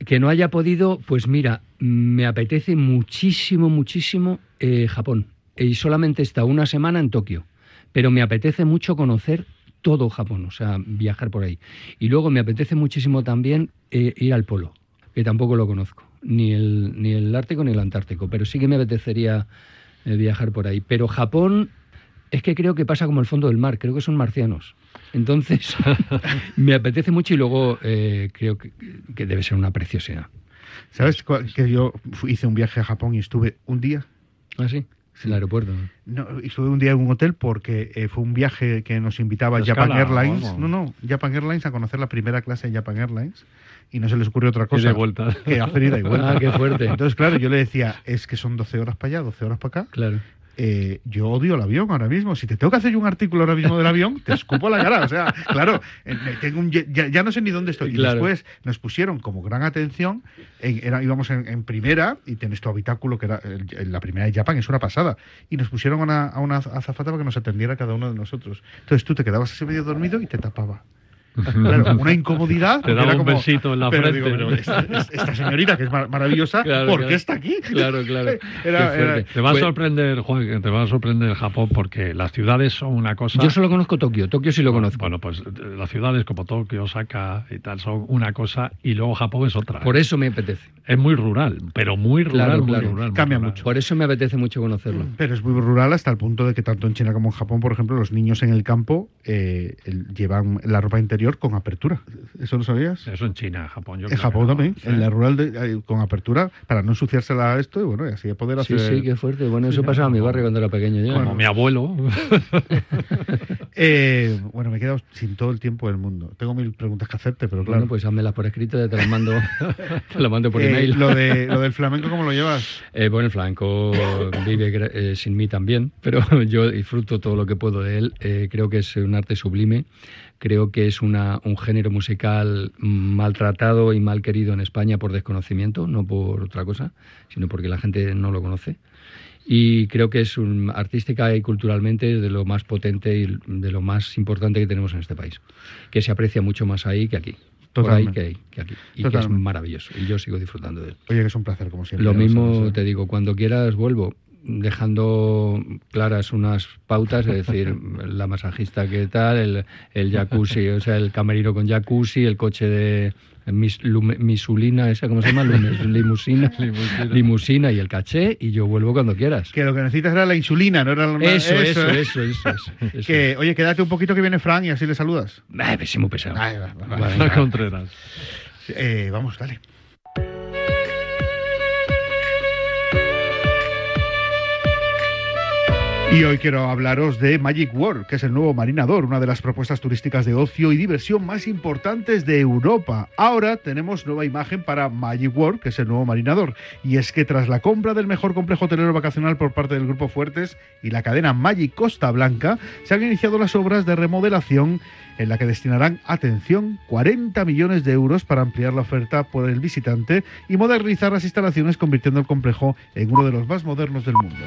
Que no haya podido, pues mira, me apetece muchísimo, muchísimo eh, Japón. Y solamente está una semana en Tokio. Pero me apetece mucho conocer todo Japón, o sea, viajar por ahí. Y luego me apetece muchísimo también eh, ir al polo, que tampoco lo conozco, ni el, ni el Ártico ni el Antártico, pero sí que me apetecería eh, viajar por ahí. Pero Japón es que creo que pasa como el fondo del mar, creo que son marcianos. Entonces, me apetece mucho y luego eh, creo que, que debe ser una preciosidad. ¿Sabes cuál- que yo hice un viaje a Japón y estuve un día? ¿Ah, sí? En el aeropuerto. ¿no? Estuve un día en un hotel porque eh, fue un viaje que nos invitaba ¿De Japan escala Airlines. No, no, Japan Airlines a conocer la primera clase de Japan Airlines y no se les ocurrió otra cosa de vuelta. que hacer ida y vuelta. Ah, qué fuerte. Entonces, claro, yo le decía, es que son 12 horas para allá, 12 horas para acá. Claro. Eh, yo odio el avión ahora mismo. Si te tengo que hacer yo un artículo ahora mismo del avión, te escupo la cara. O sea, claro, eh, tengo un- ya, ya no sé ni dónde estoy. Y después nos pusieron como gran atención, en- era- íbamos en, en primera y tienes tu habitáculo, que era el- el- la primera de Japan, es una pasada. Y nos pusieron a una, a una azafata para que nos atendiera cada uno de nosotros. Entonces tú te quedabas así medio dormido y te tapaba. Claro, una incomodidad. Te daba un como- besito en la pero frente. digo, pero esta, esta señorita, que es mar- maravillosa, Claro, ¿por claro. qué está aquí? Claro, claro. Era- era-. Te va a sorprender, Juan, te va a sorprender Japón porque las ciudades son una cosa. Yo solo conozco Tokio. Tokio sí lo conozco. Bueno, pues eh, las ciudades como Tokio, Osaka y tal son una cosa y luego Japón es otra. Por eso me apetece. Es muy rural, pero muy rural, Claro, muy claro. rural. muy Cambia rural. mucho. Por eso me apetece mucho conocerlo. Pero es muy rural hasta el punto de que tanto en China como en Japón, por ejemplo, los niños en el campo eh, llevan la ropa interior con apertura. ¿Eso lo sabías? Eso en China, Japón. Yo En Japón no. también, Sí. en la rural de- eh, con apertura para no ensuciársela a esto y bueno, y así poder Sí, hacer. sí, qué fuerte. Bueno, eso pasaba en mi barrio cuando era pequeño yo. Como mi abuelo. Eh, bueno, me he quedado sin todo el tiempo del mundo. Tengo mil preguntas que hacerte, pero claro. Bueno, pues házmelas por escrito, ya te las mando, te las mando por Eh, email. lo, de, lo del flamenco, ¿cómo lo llevas? Eh, bueno, el flamenco vive eh, sin mí también, pero yo disfruto todo lo que puedo de él. Eh, creo que es un arte sublime. Creo que es una, un género musical maltratado y mal querido en España por desconocimiento, no por otra cosa, sino porque la gente no lo conoce. Y creo que es un, artística y culturalmente de lo más potente y de lo más importante que tenemos en este país, que se aprecia mucho más ahí que aquí. Por ahí Totalmente. que, que aquí. Y que es Totalmente. maravilloso. Y yo sigo disfrutando de él. Oye, que es un placer, como siempre. Lo mismo ¿eh? te digo, cuando quieras vuelvo, dejando claras unas pautas, es decir, la masajista que tal, el, el jacuzzi, o sea, el camerino con jacuzzi, el coche de mis, lume- misulina, esa, ¿cómo se llama? Lumes- limusina, limusina y el caché, y yo vuelvo cuando quieras. Que lo que necesitas era la insulina, no era la Eso, eso, eso, eso, eso, eso. Que, oye, quédate un poquito que viene Fran y así le saludas. Ay, pésimo pesado. Ay, va, va, va. Vale. Juan Contreras. Eh, vamos, dale. Y hoy quiero hablaros de Magic World, que es el nuevo marinador, una de las propuestas turísticas de ocio y diversión más importantes de Europa. Ahora tenemos nueva imagen para Magic World, que es el nuevo marinador. Y es que tras la compra del mejor complejo hotelero vacacional por parte del Grupo Fuertes y la cadena Magic Costa Blanca, se han iniciado las obras de remodelación en la que destinarán, atención, 40 millones de euros para ampliar la oferta por el visitante y modernizar las instalaciones, convirtiendo el complejo en uno de los más modernos del mundo.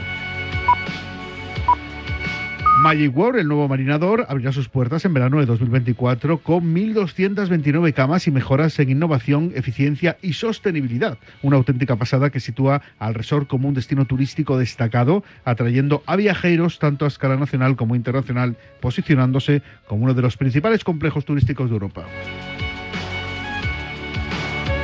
Magic World, el nuevo marinador, abrirá sus puertas en verano de 2024 con 1.229 camas y mejoras en innovación, eficiencia y sostenibilidad. Una auténtica pasada que sitúa al resort como un destino turístico destacado, atrayendo a viajeros tanto a escala nacional como internacional, posicionándose como uno de los principales complejos turísticos de Europa.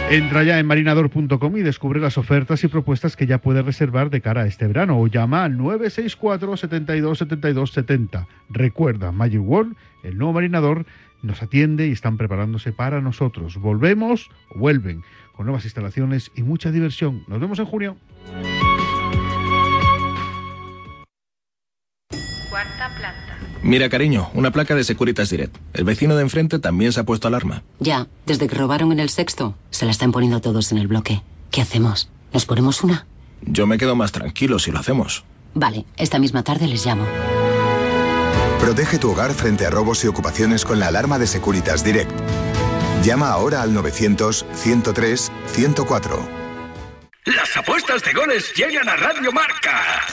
Entra ya en marinador.com y descubre las ofertas y propuestas que ya puedes reservar de cara a este verano o llama al 964 72 72 70. Recuerda, Magic World, el nuevo marinador, nos atiende y están preparándose para nosotros. Volvemos o vuelven con nuevas instalaciones y mucha diversión. Nos vemos en junio. Cuarta planta. Mira, cariño, una placa de Securitas Direct. El vecino de enfrente también se ha puesto alarma. Ya, desde que robaron en el sexto, se la están poniendo todos en el bloque. ¿Qué hacemos? ¿Nos ponemos una? Yo me quedo más tranquilo si lo hacemos. Vale, esta misma tarde les llamo. Protege tu hogar frente a robos y ocupaciones con la alarma de Securitas Direct. Llama ahora al 900-103-104. Las apuestas de goles llegan a Radio Marca.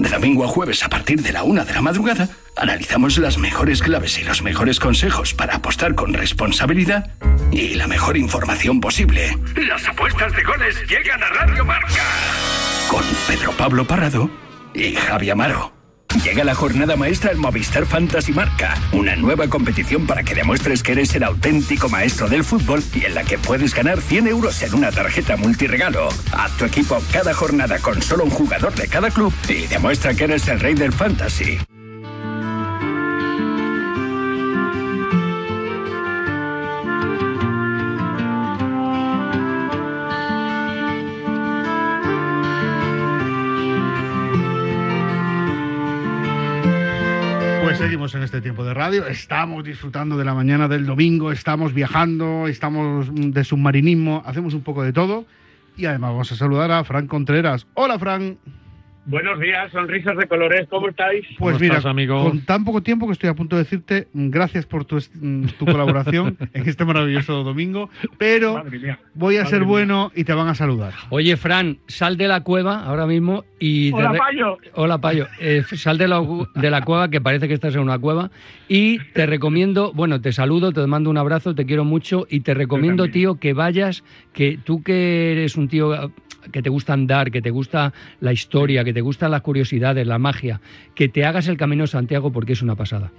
De domingo a jueves a partir de la una de la madrugada, analizamos las mejores claves y los mejores consejos para apostar con responsabilidad y la mejor información posible. Las apuestas de goles llegan a Radio Marca. Con Pedro Pablo Parrado y Javi Amaro. Llega la jornada maestra del Movistar Fantasy Marca, una nueva competición para que demuestres que eres el auténtico maestro del fútbol y en la que puedes ganar 100 euros en una tarjeta multiregalo. Haz tu equipo cada jornada con solo un jugador de cada club y demuestra que eres el rey del fantasy. En este tiempo de radio, estamos disfrutando de la mañana del domingo, estamos viajando, estamos mm, de submarinismo, hacemos un poco de todo y además vamos a saludar a Fran Contreras. Hola Fran. Buenos días, sonrisas de colores, ¿cómo estáis? Pues mira, con tan poco tiempo que estoy a punto de decirte gracias por tu, mm, tu colaboración en este maravilloso domingo, pero mía. voy a ser mía. bueno y te van a saludar. Oye, Fran, sal de la cueva ahora mismo y... Hola, re- Payo. Hola, Payo. Eh, sal de la, de la cueva, que parece que estás en una cueva. Y te recomiendo, bueno, te saludo, te mando un abrazo, te quiero mucho y te recomiendo, tío, que vayas, que tú que eres un tío que te gusta andar, que te gusta la historia, que te gustan las curiosidades, la magia, que te hagas el Camino de Santiago porque es una pasada.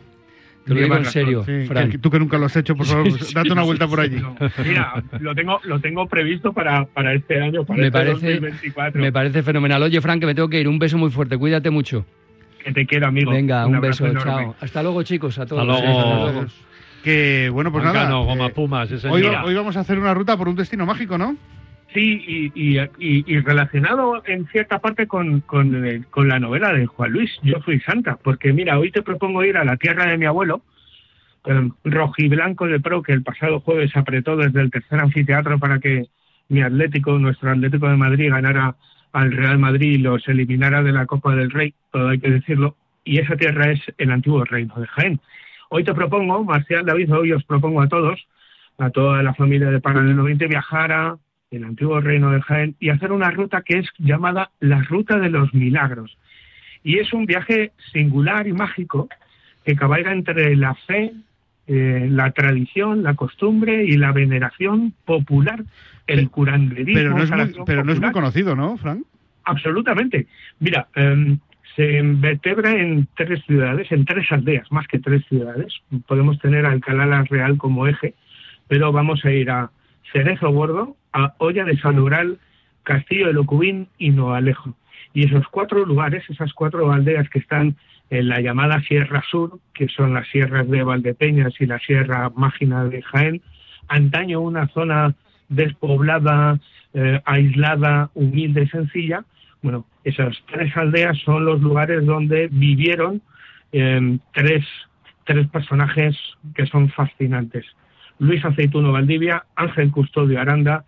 Te lo digo en serio, Sí, Fran. que- tú que nunca lo has hecho, por favor, Sí, sí, date una sí, vuelta por allí. No, Mira, lo tengo, lo tengo previsto para, para este año, para Me este parece, 2024. me parece fenomenal. Oye, Fran, que me tengo que ir. Un beso muy fuerte. Cuídate mucho. Que te quiero, amigo. Venga, un, abrazo beso. enorme. Chao. Hasta luego, chicos. A todos. Hasta luego. Hasta luego. Que bueno, pues Mancano, nada. goma eh, Pumas, hoy, hoy vamos a hacer una ruta por un destino mágico, ¿no? Sí, y, y, relacionado en cierta parte con, con, eh, con la novela de Juan Luis, Yo fui santa, porque mira, hoy te propongo ir a la tierra de mi abuelo, eh, rojiblanco de pro, que el pasado jueves apretó desde el tercer anfiteatro para que mi Atlético, nuestro Atlético de Madrid, ganara al Real Madrid y los eliminara de la Copa del Rey, todo hay que decirlo, y esa tierra es el antiguo reino de Jaén. Hoy te propongo, Marcial David, hoy os propongo a todos, a toda la familia de Paralelo 20, viajar a el antiguo reino de Jaén y hacer una ruta que es llamada la Ruta de los Milagros. Y es un viaje singular y mágico que cabalga entre la fe, eh, la tradición, la costumbre y la veneración popular, el curanderismo. Pero no es muy, pero no es muy conocido, ¿no, Fran? Absolutamente. Mira, em, se vertebra en tres ciudades, en tres aldeas, más que tres ciudades. Podemos tener Alcalá la Real como eje, pero vamos a ir a Cerezo Gordo, a Olla de San Ural, Castillo de Locubín y Noalejo. Y esos cuatro lugares, esas cuatro aldeas que están en la llamada Sierra Sur, que son las sierras de Valdepeñas y la Sierra Mágina de Jaén, antaño una zona despoblada, eh, aislada, humilde sencilla. Bueno, esas tres aldeas son los lugares donde vivieron eh, tres, tres personajes que son fascinantes. Luis Aceituno Valdivia, Ángel Custodio Aranda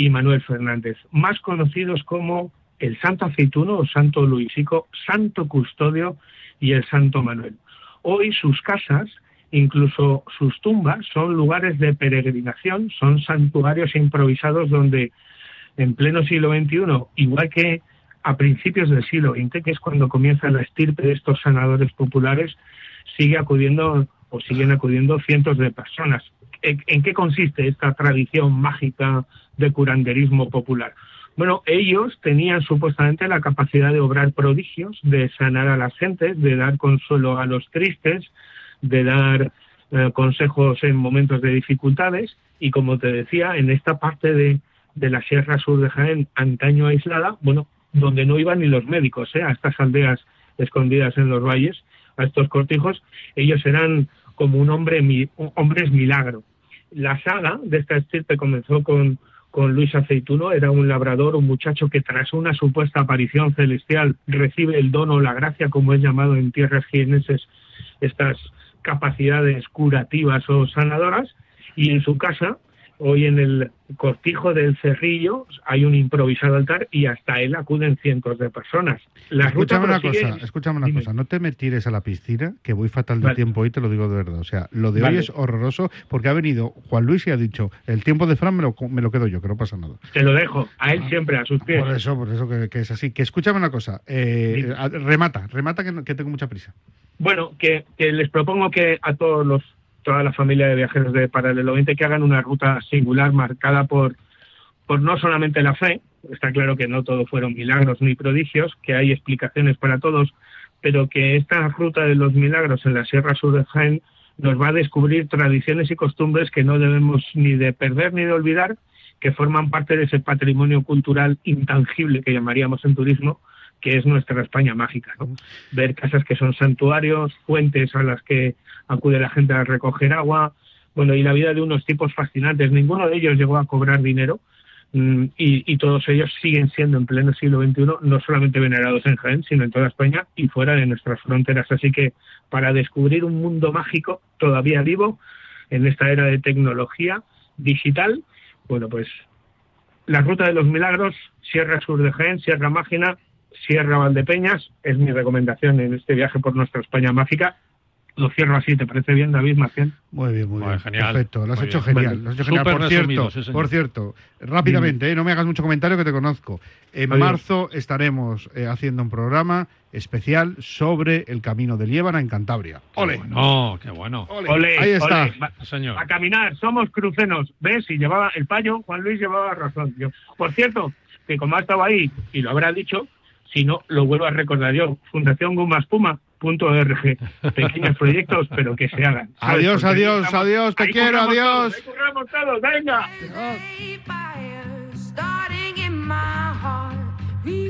y Manuel Fernández, más conocidos como el Santo Aceituno o Santo Luisico, Santo Custodio y el Santo Manuel. Hoy sus casas, incluso sus tumbas, son lugares de peregrinación, son santuarios improvisados donde en pleno siglo XXI, igual que a principios del siglo XX, que es cuando comienza la estirpe de estos sanadores populares, sigue acudiendo o siguen acudiendo cientos de personas. ¿En, qué consiste esta tradición mágica de curanderismo popular? Bueno, ellos tenían supuestamente la capacidad de obrar prodigios, de sanar a las gentes, de dar consuelo a los tristes, de dar eh, consejos en momentos de dificultades y como te decía, en esta parte de, de la Sierra Sur de Jaén, antaño aislada, bueno, donde no iban ni los médicos, ¿eh? a estas aldeas escondidas en los valles, a estos cortijos, ellos eran como un hombre, mi- hombres milagro. La saga de esta estirpe comenzó con, con Luis Aceituno, era un labrador, un muchacho que tras una supuesta aparición celestial recibe el don o la gracia, como es llamado en tierras jienenses, estas capacidades curativas o sanadoras, y en su casa, hoy en el cortijo del Cerrillo, hay un improvisado altar y hasta él acuden cientos de personas. La ruta Escúchame una cosa, escúchame una Dime. cosa, no te me tires a la piscina, que voy fatal de Vale. tiempo hoy, te lo digo de verdad. O sea, lo de hoy es horroroso porque ha venido Juan Luis y ha dicho, el tiempo de Fran me lo, me lo quedo yo, que no pasa nada. Te lo dejo, a él siempre, a sus pies. Por eso, por eso que, que es así. Que escúchame una cosa, eh, remata, remata que, tengo mucha prisa. Bueno, que, que les propongo que a todos los toda la familia de viajeros de Paralelo 20 que hagan una ruta singular marcada por por no solamente la fe, está claro que no todo fueron milagros ni prodigios, que hay explicaciones para todos, pero que esta ruta de los milagros en la Sierra Sur de Jaén nos va a descubrir tradiciones y costumbres que no debemos ni de perder ni de olvidar, que forman parte de ese patrimonio cultural intangible que llamaríamos en turismo, que es nuestra España mágica. ¿no? Ver casas que son santuarios, fuentes a las que acude la gente a recoger agua, bueno, y la vida de unos tipos fascinantes. Ninguno de ellos llegó a cobrar dinero mm, y, y todos ellos siguen siendo en pleno siglo XXI no solamente venerados en Jaén, sino en toda España y fuera de nuestras fronteras. Así que para descubrir un mundo mágico todavía vivo en esta era de tecnología digital, bueno, pues la Ruta de los Milagros, Sierra Sur de Jaén, Sierra Mágina, Sierra Valdepeñas, es mi recomendación en este viaje por nuestra España mágica. Lo cierro así, ¿te parece bien, David Marcial? Muy bien, muy Bueno, bien. genial. Perfecto, lo has Muy hecho bien. genial. Bueno, lo has hecho genial. Por resumido, cierto, sí, por cierto, rápidamente, eh, no me hagas mucho comentario que te conozco. En Adiós. marzo estaremos eh, haciendo un programa especial sobre el camino de Liébana en Cantabria. ¡Ole! No, qué bueno. Ole, Ahí está. ole, va- Señor. A caminar, somos crucenos. ¿Ves? Y llevaba el payo, Juan Luis llevaba razón. Yo, por cierto, que como ha estado ahí y lo habrá dicho, si no, lo vuelvo a recordar yo. Fundación Gumaspuma.org. Pequeños proyectos, pero que se hagan. ¿sabes? Adiós, Porque adiós, estamos- adiós, te ahí quiero, adiós. todos, todos, venga.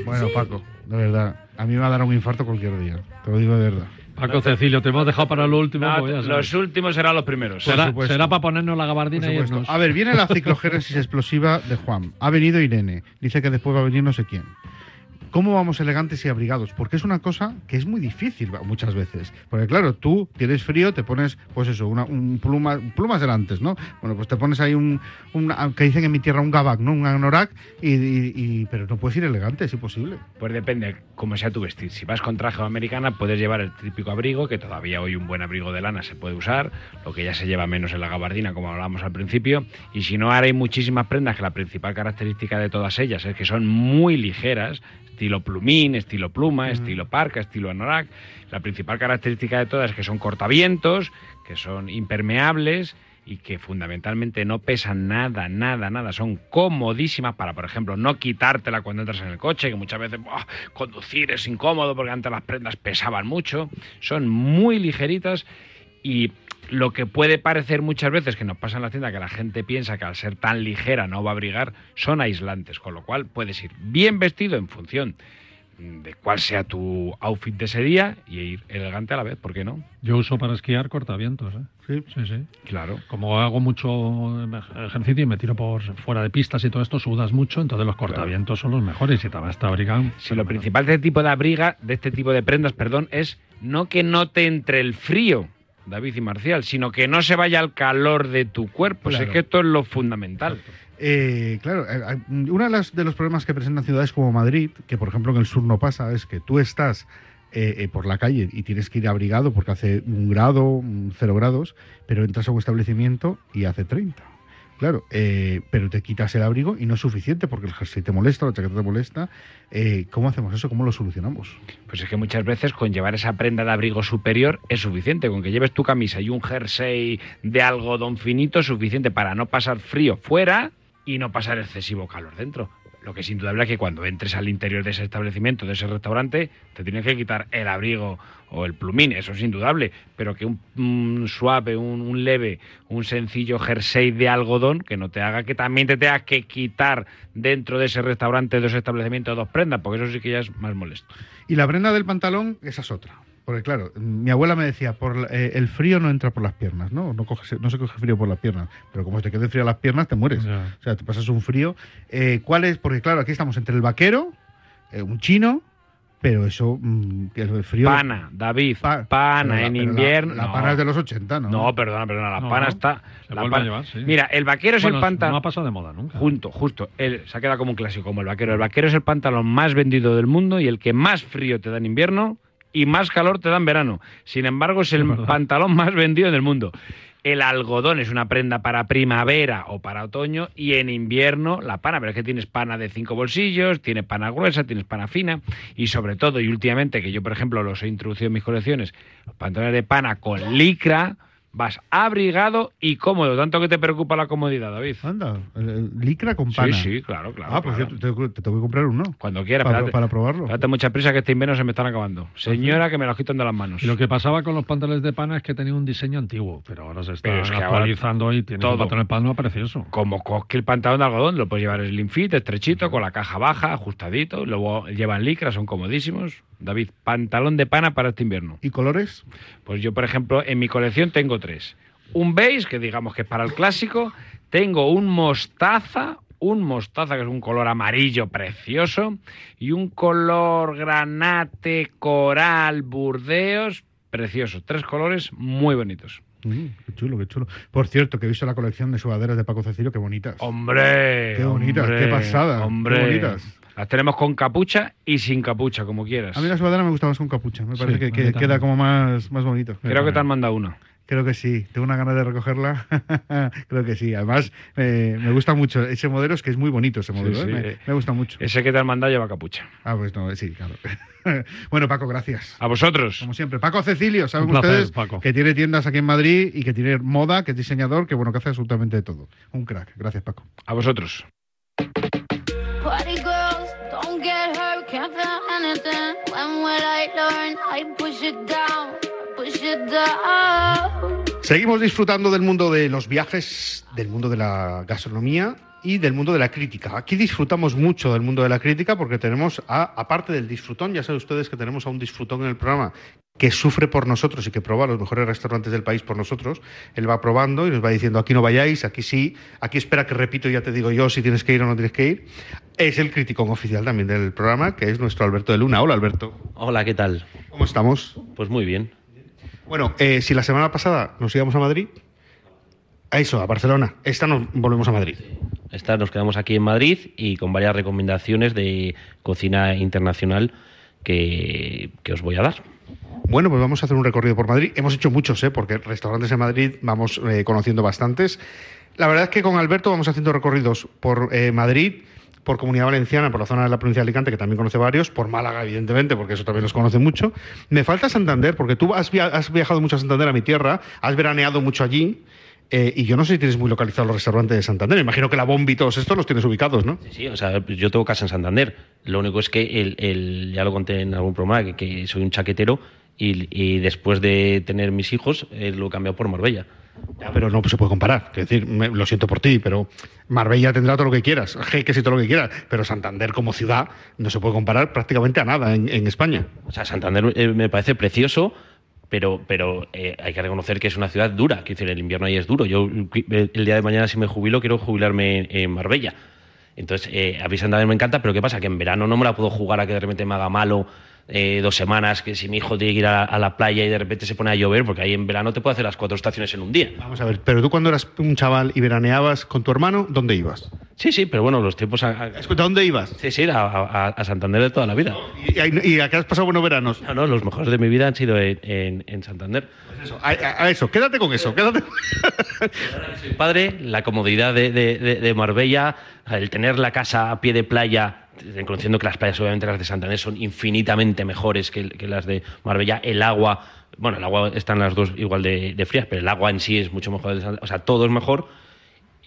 Bueno, Paco, de verdad, a mí me va a dar un infarto cualquier día. Te lo digo de verdad. Paco Cecilio, te hemos dejado para lo último. No, pues los últimos serán los primeros. Será, será para ponernos la gabardina y irnos. A ver, viene la ciclogénesis explosiva de Juan. Ha venido Irene. Dice que después va a venir no sé quién. ¿Cómo vamos elegantes y abrigados? Porque es una cosa que es muy difícil muchas veces. Porque claro, tú tienes frío, te pones, pues eso, una, un pluma, plumas delantes, ¿no? Bueno, pues te pones ahí un, un- que dicen en mi tierra un gabac, ¿no? Un anorak, y- y- pero no puedes ir elegante, es imposible. Pues depende cómo sea tu vestir. Si vas con traje o americana, puedes llevar el típico abrigo, que todavía hoy un buen abrigo de lana se puede usar, lo que ya se lleva menos en la gabardina, como hablábamos al principio. Y si no, ahora hay muchísimas prendas que la principal característica de todas ellas es que son muy ligeras, estilo plumín, estilo pluma, estilo parca, estilo anorak. La principal característica de todas es que son cortavientos, que son impermeables y que fundamentalmente no pesan nada, nada, nada. Son comodísimas para, por ejemplo, no quitártela cuando entras en el coche, que muchas veces conducir es incómodo porque antes las prendas pesaban mucho. Son muy ligeritas y lo que puede parecer muchas veces que nos pasa en la tienda, que la gente piensa que al ser tan ligera no va a abrigar, son aislantes, con lo cual puedes ir bien vestido en función de cuál sea tu outfit de ese día y ir elegante a la vez, ¿por qué no? Yo uso para esquiar cortavientos, ¿eh? Sí. Sí, sí. Claro. Como hago mucho ejercicio y me tiro por fuera de pistas y todo esto, sudas mucho, entonces los cortavientos son los mejores y te vas a abrigar. Si lo principal de este tipo de abriga, de este tipo de prendas, perdón, es no que no te entre el frío, David y Marcial, sino que no se vaya al calor de tu cuerpo. Claro. Es que esto es lo fundamental. Eh, claro, eh, uno de, las- de los problemas que presentan ciudades como Madrid, que por ejemplo en el sur no pasa, es que tú estás eh, eh, por la calle y tienes que ir abrigado porque hace un grado, un cero grados, pero entras a un establecimiento y hace 30. Claro, eh, pero te quitas el abrigo y no es suficiente porque el jersey te molesta, la chaqueta te molesta. Eh, ¿Cómo hacemos eso? ¿Cómo lo solucionamos? Pues es que muchas veces con llevar esa prenda de abrigo superior es suficiente. Con que lleves tu camisa y un jersey de algodón finito es suficiente para no pasar frío fuera y no pasar excesivo calor dentro. Lo que es indudable es que cuando entres al interior de ese establecimiento, de ese restaurante, te tienes que quitar el abrigo o el plumín, eso es indudable. Pero que un, suave, un, un leve, un sencillo jersey de algodón que no te haga que también te tengas que quitar dentro de ese restaurante, de ese establecimiento, dos prendas, porque eso sí que ya es más molesto. Y la prenda del pantalón, esa es otra. Porque claro, mi abuela me decía, por la- eh, el frío no entra por las piernas, ¿no? No, coges- no se coge frío por las piernas, pero como te queden frío las piernas, te mueres. O sea, te pasas un frío. Eh, ¿Cuál es? Porque claro, aquí estamos entre el vaquero, eh, un chino, pero eso, mm, el frío... Pana, David, Pa- pana en la- invierno. La, no. pana es de los 80, ¿no? No, perdona, perdona, la No, pana no. está. Se la a pana- llevar, sí. Mira, el vaquero es el pantalón. No ha pasado de moda nunca. Junto, justo. El, se ha quedado como un clásico, como el vaquero. El vaquero es el pantalón más vendido del mundo y el que más frío te da en invierno y más calor te da en verano. Sin embargo, es el Es pantalón más vendido del mundo. El algodón es una prenda para primavera o para otoño y en invierno la pana, pero es que tienes pana de cinco bolsillos, tienes pana gruesa, tienes pana fina y sobre todo, y últimamente que yo por ejemplo los he introducido en mis colecciones, los pantalones de pana con licra, vas abrigado y cómodo, tanto que te preocupa la comodidad, David. Anda, licra con Sí, pana. sí, claro, claro. ah, pues claro. yo te, te- te tengo que comprar uno. Cuando quieras, para, para probarlo. Date mucha prisa que este invierno se me están acabando. Señora, que me los quitan de las manos. Y lo que pasaba con los pantalones de pana es que tenía un diseño antiguo, pero ahora se está es que actualizando y tiene todo. un pantalón de pana precioso. Como coge el pantalón de algodón, lo puedes llevar slim fit, estrechito, con la caja baja, ajustadito. Luego llevan licra, son comodísimos. David, pantalón de pana para este invierno. ¿Y colores? Pues yo, por ejemplo, en mi colección tengo tres. Un beige, que digamos que es para el clásico. Tengo un mostaza, un mostaza que es un color amarillo precioso. Y un color granate, coral, burdeos, precioso. Tres colores muy bonitos. Mm, qué chulo, qué chulo. Por cierto, que he visto la colección de sudaderas de Paco Cecilio, qué bonitas. ¡Hombre! Qué bonitas, hombre, qué pasada, ¡Hombre! qué bonitas. Las tenemos con capucha y sin capucha, como quieras. A mí la sudadera me gusta más con capucha, me Sí, parece que, queda como más, más bonito. Creo que te han mandado una. Creo que sí, tengo una gana de recogerla. Creo que sí. Además, eh, me gusta mucho ese modelo, es que es muy bonito ese modelo. Sí, ¿eh? sí. Me, me gusta mucho. Ese que te han mandado lleva capucha. Ah, pues no, sí, claro. bueno, Paco, gracias. A vosotros. Como siempre. Paco Cecilio, saben placer, ustedes Paco. que tiene tiendas aquí en Madrid y que tiene moda, que es diseñador, que bueno, que hace absolutamente todo. Un crack. Gracias, Paco. A vosotros. Seguimos disfrutando del mundo de los viajes, del mundo de la gastronomía y del mundo de la crítica. Aquí disfrutamos mucho del mundo de la crítica porque tenemos, a, aparte del disfrutón, ya saben ustedes que tenemos a un disfrutón en el programa que sufre por nosotros y que prueba los mejores restaurantes del país por nosotros. Él va probando y nos va diciendo aquí no vayáis, aquí sí, aquí espera que repito, ya te digo yo si tienes que ir o no tienes que ir. Es el criticón oficial también del programa, que es nuestro Alberto de Luna. Hola Alberto, Hola, ¿qué tal? ¿cómo estamos? Pues muy bien. Bueno, eh, si la semana pasada nos íbamos a Madrid, a eso, a Barcelona, esta nos volvemos a Madrid. Esta nos quedamos aquí en Madrid y con varias recomendaciones de cocina internacional que, que os voy a dar. Bueno, pues vamos a hacer un recorrido por Madrid. Hemos hecho muchos, ¿eh? porque restaurantes en Madrid vamos eh, conociendo bastantes. La verdad es que con Alberto vamos haciendo recorridos por eh, Madrid, por Comunidad Valenciana, por la zona de la provincia de Alicante, que también conoce varios, por Málaga, evidentemente, porque eso también los conoce mucho. Me falta Santander, porque tú has, via- has viajado mucho a Santander, a mi tierra, has veraneado mucho allí. Eh, y yo no sé si tienes muy localizados los restaurantes de Santander. Me imagino que la Bombi y todos estos los tienes ubicados, ¿no? Sí, o sea, yo tengo casa en Santander. Lo único es que el, el- ya lo conté en algún programa, que, que soy un chaquetero y, y después de tener mis hijos eh, lo he cambiado por Marbella. Ya, pero no se puede comparar. Quiero decir, me- lo siento por ti, pero Marbella tendrá todo lo que quieras, Jeques y todo lo que quieras, pero Santander como ciudad no se puede comparar prácticamente a nada en, en España. O sea, Santander eh, me parece precioso, pero, pero eh, hay que reconocer que es una ciudad dura. Quiero decir, el invierno ahí es duro. Yo el, día de mañana, si me jubilo, quiero jubilarme en, en Marbella. Entonces, eh, a mí Santander me encanta, pero ¿qué pasa? Que en verano no me la puedo jugar a que de repente me haga malo eh, dos semanas, que si mi hijo tiene que ir a, a la playa y de repente se pone a llover, porque ahí en verano te puede hacer las cuatro estaciones en un día. Vamos a ver, pero tú cuando eras un chaval y veraneabas con tu hermano, ¿dónde ibas? Sí, sí, pero bueno, los tiempos... A, a- ¿Dónde ibas? Sí, sí, a, a- Santander de toda la vida. ¿Y, y a qué has pasado buenos veranos? No, no, los mejores de mi vida han sido en, en- en Santander. A, a- a eso, quédate con eso, quédate. Soy padre, la comodidad de, de- de- de Marbella, el tener la casa a pie de playa, conociendo que las playas, obviamente las de Santander, son infinitamente mejores que, que las de Marbella, el agua, bueno, el agua están las dos igual de, de frías, pero el agua en sí es mucho mejor, de Santander, o sea, todo es mejor,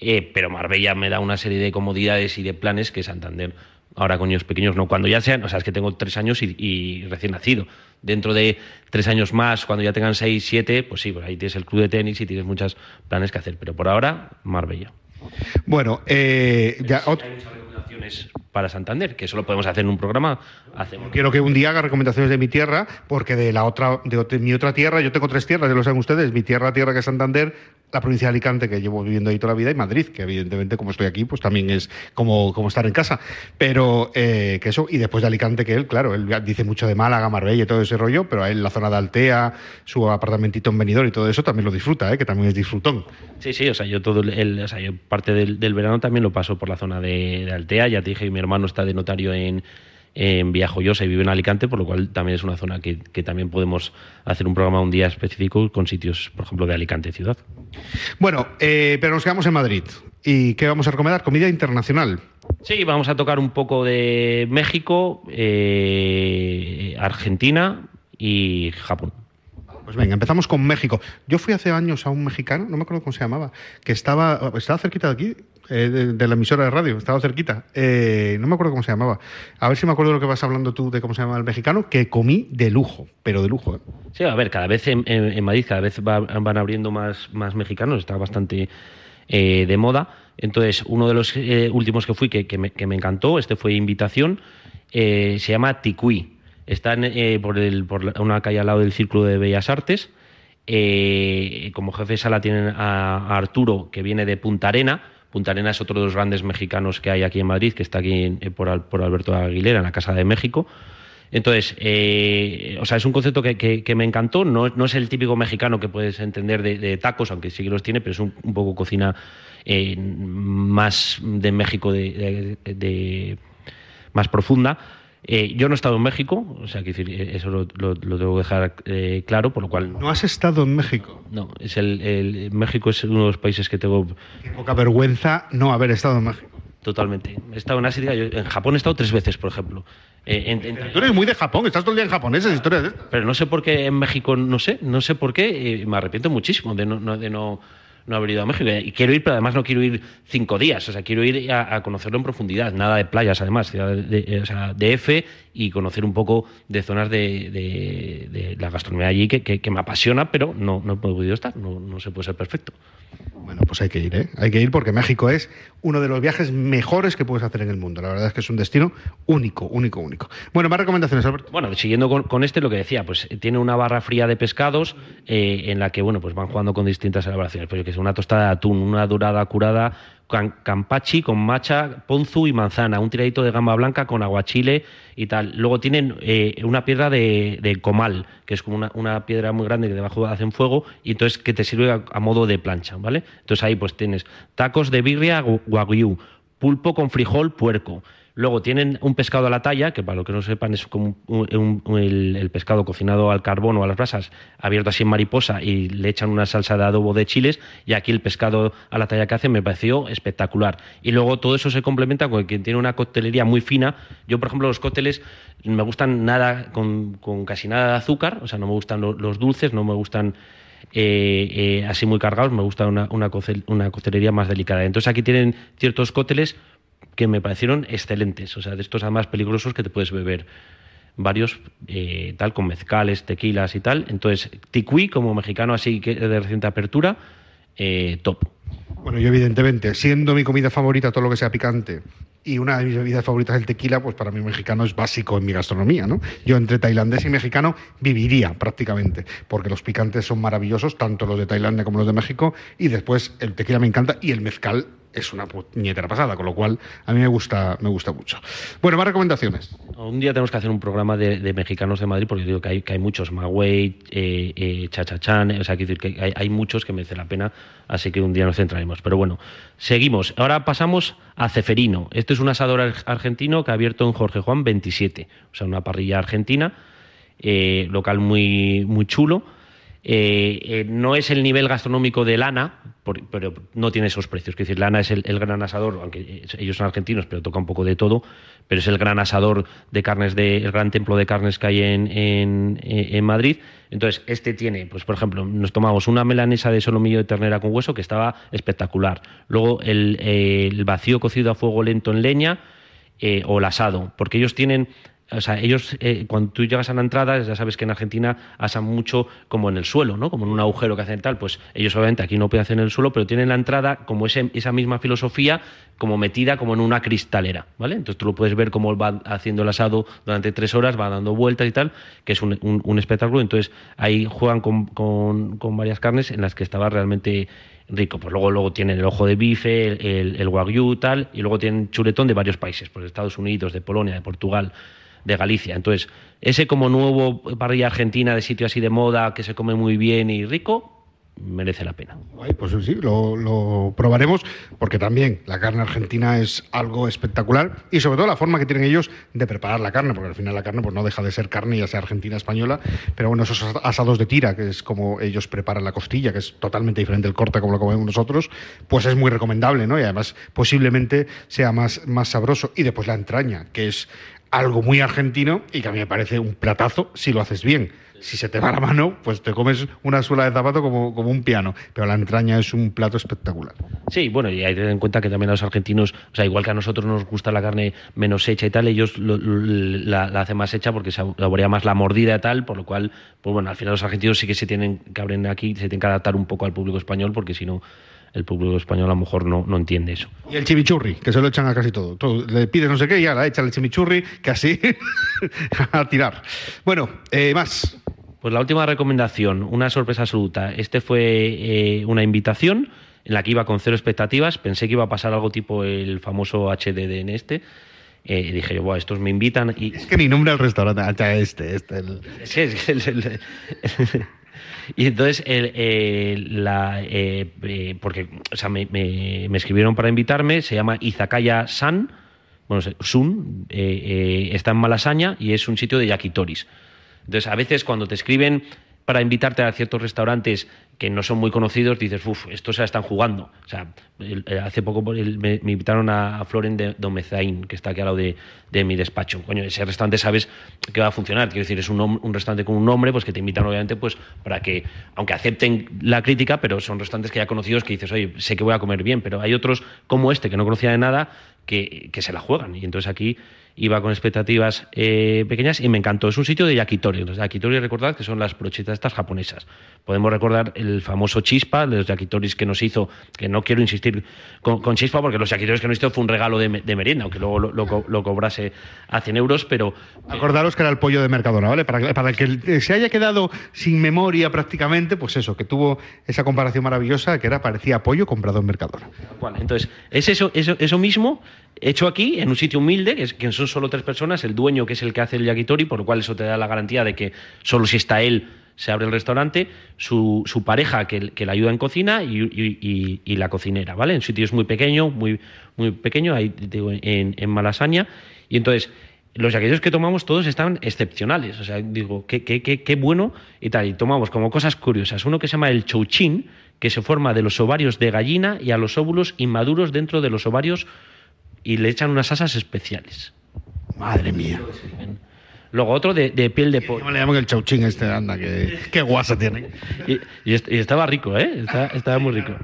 eh, pero Marbella me da una serie de comodidades y de planes que Santander. Ahora con niños pequeños no, cuando ya sean, o sea, es que tengo tres años y, y recién nacido. Dentro de tres años más, cuando ya tengan seis, siete, pues sí, pues ahí tienes el club de tenis y tienes muchos planes que hacer. Pero por ahora, Marbella. Bueno, eh, ya, Recomendaciones para Santander, que eso lo podemos hacer en un programa. Hacemos. quiero que un día haga recomendaciones de mi tierra, porque de la otra, de, mi otra tierra, yo tengo tres tierras, ya lo saben ustedes, mi tierra, tierra que es Santander, la provincia de Alicante, que llevo viviendo ahí toda la vida, y Madrid, que evidentemente como estoy aquí, pues también es como, como estar en casa. Pero eh, que eso, y después de Alicante, que él, claro, él dice mucho de Málaga, Marbella y todo ese rollo, pero a él la zona de Altea, su apartamentito en Benidorm y todo eso también lo disfruta, ¿eh? que también es disfrutón. Sí, sí, o sea, yo todo el, el- o sea, yo parte del, del verano también lo paso por la zona de, de Altea. Ya te dije, mi hermano está de notario en, en Villajoyosa y vive en Alicante, por lo cual también es una zona que, que también podemos hacer un programa un día específico con sitios, por ejemplo, de Alicante ciudad. Bueno, eh, pero nos quedamos en Madrid. ¿Y qué vamos a recomendar? Comida internacional. Sí, vamos a tocar un poco de México, eh, Argentina y Japón. Pues venga, empezamos con México. Yo fui hace años a un mexicano, no me acuerdo cómo se llamaba, que estaba, estaba cerquita de aquí, eh, de, la emisora de radio, estaba cerquita. Eh, no me acuerdo cómo se llamaba. A ver si me acuerdo de lo que vas hablando tú de cómo se llamaba el mexicano, que comí de lujo, pero de lujo. ¿eh? Sí, a ver, cada vez en, Madrid cada vez va- van abriendo más, más mexicanos, está bastante eh, de moda. Entonces, uno de los eh, últimos que fui que, que me, que me encantó, este fue invitación, eh, se llama Ticuí. Está en, eh, por, el, por una calle al lado del Círculo de Bellas Artes. Eh, como jefe de sala tienen a, Arturo, que viene de Punta Arena. Punta Arena es otro de los grandes mexicanos que hay aquí en Madrid, que está aquí eh, por, por Alberto Aguilera, en la Casa de México. Entonces, eh, o sea, es un concepto que, que- que me encantó. No, no es el típico mexicano que puedes entender de, tacos, aunque sí que los tiene, pero es un, poco cocina eh, más de México, de- más profunda. Eh, yo no he estado en México, o sea, que eh, eso lo, lo- lo tengo que dejar eh, claro, por lo cual ¿No has estado en México? no, es el, el- México es uno de los países que tengo Qué poca vergüenza no haber estado en México. totalmente. He estado en Asia, yo- en Japón he estado tres veces, por ejemplo. Eh, en- en- Tú eres muy de Japón, estás todo el día en japonés, esas historias de pero no sé por qué en México, no sé, no sé por qué, y me arrepiento muchísimo de no, no- de no, no haber ido a México. Y quiero ir, pero además no quiero ir cinco días, o sea, quiero ir a, a conocerlo en profundidad, nada de playas además, de, de- o sea, DF y conocer un poco de zonas de, de- de la gastronomía allí que, que- que me apasiona, pero no, no he podido estar, no, no se puede ser perfecto. Bueno, pues hay que ir, ¿eh? Hay que ir porque México es uno de los viajes mejores que puedes hacer en el mundo. La verdad es que es un destino único, único, único. Bueno, más recomendaciones, Alberto. Bueno, siguiendo con, con este, lo que decía, pues eh, tiene una barra fría de pescados eh, en la que, bueno, pues van jugando con distintas elaboraciones. Pues yo que sé, una tostada de atún, una dorada curada, campachi con macha, ponzu y manzana, un tiradito de gamba blanca con aguachile y tal. Luego tienen eh, una piedra de, comal, que es como una, piedra muy grande que debajo hacen fuego y entonces que te sirve a, modo de plancha, ¿vale? Entonces ahí pues tienes tacos de birria wagyu, pulpo con frijol puerco. Luego tienen un pescado a la talla, que para los que no sepan es como un- el, pescado cocinado al carbón o a las brasas, abierto así en mariposa y le echan una salsa de adobo de chiles y aquí el pescado a la talla que hacen me pareció espectacular. Y luego todo eso se complementa con quien tiene una coctelería muy fina. Yo, por ejemplo, los cócteles me gustan nada con, casi nada de azúcar, o sea, no me gustan lo- los dulces, no me gustan eh, eh, así muy cargados, me gusta una, una, una coctelería más delicada. Entonces aquí tienen ciertos cócteles que me parecieron excelentes, o sea, de estos además peligrosos que te puedes beber varios, eh, tal, con mezcales, tequilas y tal. Entonces, ticuí como mexicano así que de reciente apertura, eh, top. Bueno, yo evidentemente, siendo mi comida favorita todo lo que sea picante y una de mis bebidas favoritas el tequila, pues para mí mexicano es básico en mi gastronomía, ¿no? Yo entre tailandés y mexicano viviría prácticamente, porque los picantes son maravillosos, tanto los de Tailandia como los de México, y después el tequila me encanta y el mezcal es una puñetera pasada, con lo cual a mí me gusta, me gusta mucho. Bueno, más recomendaciones. Un día tenemos que hacer un programa de, mexicanos de Madrid, porque digo que hay, que hay muchos, Magüey, eh, eh, Chachachán, o sea, decir que hay, muchos que merecen la pena, así que un día nos centraremos. Pero bueno, seguimos. Ahora pasamos a Ceferino. Este es un asador ar- argentino que ha abierto en Jorge Juan 27, o sea, una parrilla argentina, eh, local muy, muy chulo. Eh, eh, no es el nivel gastronómico de Lana, pero no tiene esos precios. Es decir, Lana es el, gran asador, aunque eh, ellos son argentinos, pero toca un poco de todo, pero es el gran asador de carnes, de, el gran templo de carnes que hay en, en- en Madrid. Entonces, este tiene, pues por ejemplo, nos tomamos una melanesa de solomillo de ternera con hueso que estaba espectacular. Luego el, eh, vacío cocido a fuego lento en leña eh, o el asado, porque ellos tienen o sea, ellos, eh, cuando tú llegas a la entrada, ya sabes que en Argentina asan mucho como en el suelo, ¿no? Como en un agujero que hacen tal. Pues ellos, obviamente, aquí no pueden hacer en el suelo, pero tienen la entrada como ese- esa misma filosofía, como metida como en una cristalera, ¿vale? Entonces tú lo puedes ver cómo va haciendo el asado durante tres horas, va dando vueltas y tal, que es un, un- espectáculo. Entonces ahí juegan con, con- con varias carnes en las que estaba realmente rico. Pues luego, luego tienen el ojo de bife, el, el, el wagyu, tal, y luego tienen chuletón de varios países, pues de Estados Unidos, de Polonia, de Portugal de Galicia. Entonces, ese como nuevo parrilla argentina de sitio así de moda, que se come muy bien y rico, merece la pena. Ay, pues sí, lo, lo probaremos, porque también la carne argentina es algo espectacular y sobre todo la forma que tienen ellos de preparar la carne, porque al final la carne pues no deja de ser carne, ya sea argentina, española, pero bueno, esos asados de tira, que es como ellos preparan la costilla, que es totalmente diferente del corte como lo comemos nosotros, pues es muy recomendable, ¿no? Y además posiblemente sea más, más sabroso. Y después la entraña, que es algo muy argentino y que a mí me parece un platazo si lo haces bien. Si se te va la mano, pues te comes una suela de zapato como, como un piano. Pero la entraña es un plato espectacular. Sí, bueno, y hay que tener en cuenta que también a los argentinos, o sea, igual que a nosotros nos gusta la carne menos hecha y tal, ellos lo- lo- la, la hacen más hecha porque saborea más la mordida y tal, por lo cual, pues bueno, al final los argentinos sí que se tienen que abrir aquí, se tienen que adaptar un poco al público español, porque si no, el público español a lo mejor no, no entiende eso. Y el chimichurri, que se lo echan a casi todo. Todo- le pides no sé qué y ya la echa el chimichurri, que así a tirar. Bueno, eh, más. Pues la última recomendación, una sorpresa absoluta. Este fue eh, una invitación en la que iba con cero expectativas. Pensé que iba a pasar algo tipo el famoso HDD en este. Eh, dije yo, "Buah, estos me invitan y... Es que ni nombre al restaurante, este, este. El... Sí, es el- el- y entonces, el- la, eh, eh, porque o sea, me, me- escribieron para invitarme, se llama Izakaya San, bueno, Sun, eh, está en Malasaña y es un sitio de yakitoris. Entonces, a veces cuando te escriben para invitarte a ciertos restaurantes que no son muy conocidos, dices, uff, estos se la están jugando. O sea, el- hace poco me, invitaron a, Floren de Domezain, que está aquí al lado de, mi despacho. Coño, ese restaurante sabes que va a funcionar. Quiero decir, es un restaurante con un nombre, pues que te invitan obviamente pues para que, aunque acepten la crítica, pero son restaurantes que ya conocidos que dices, oye, sé que voy a comer bien, pero hay otros como este que no conocía de nada que, que se la juegan. Y entonces aquí iba con expectativas eh, pequeñas y me encantó. Es un sitio de yakitori. Los yakitori, recordad que son las brochetas estas japonesas. Podemos recordar el famoso chispa, de los yakitoris que nos hizo, que no quiero insistir con, con chispa porque los yakitoris que nos hizo fue un regalo de, me- de merienda, aunque luego lo, lo co- lo cobrase a 100 euros, pero Acordaros que era el pollo de Mercadona, ¿vale? Para, el que se haya quedado sin memoria prácticamente, pues eso, que tuvo esa comparación maravillosa que era parecía pollo comprado en Mercadona. Bueno, entonces, es eso, eso, eso mismo hecho aquí, en un sitio humilde, que, es, que son solo tres personas, el dueño que es el que hace el yakitori, por lo cual eso te da la garantía de que solo si está él se abre el restaurante, su, pareja que, que le ayuda en cocina y, la cocinera, ¿vale? En sitio es muy pequeño, muy, muy pequeño, ahí digo, en, Malasaña, y entonces los yaquitos que tomamos todos estaban excepcionales. O sea, digo, qué, qué, bueno y tal. Y tomamos como cosas curiosas. Uno que se llama el chouchin, que se forma de los ovarios de gallina y a los óvulos inmaduros dentro de los ovarios y le echan unas asas especiales. Madre mía. Luego otro de, de piel de pollo. ¿Cómo le llaman el chauchín este? Anda, que, qué guasa tiene. Y, y y estaba rico, ¿eh? Estaba, estaba muy rico.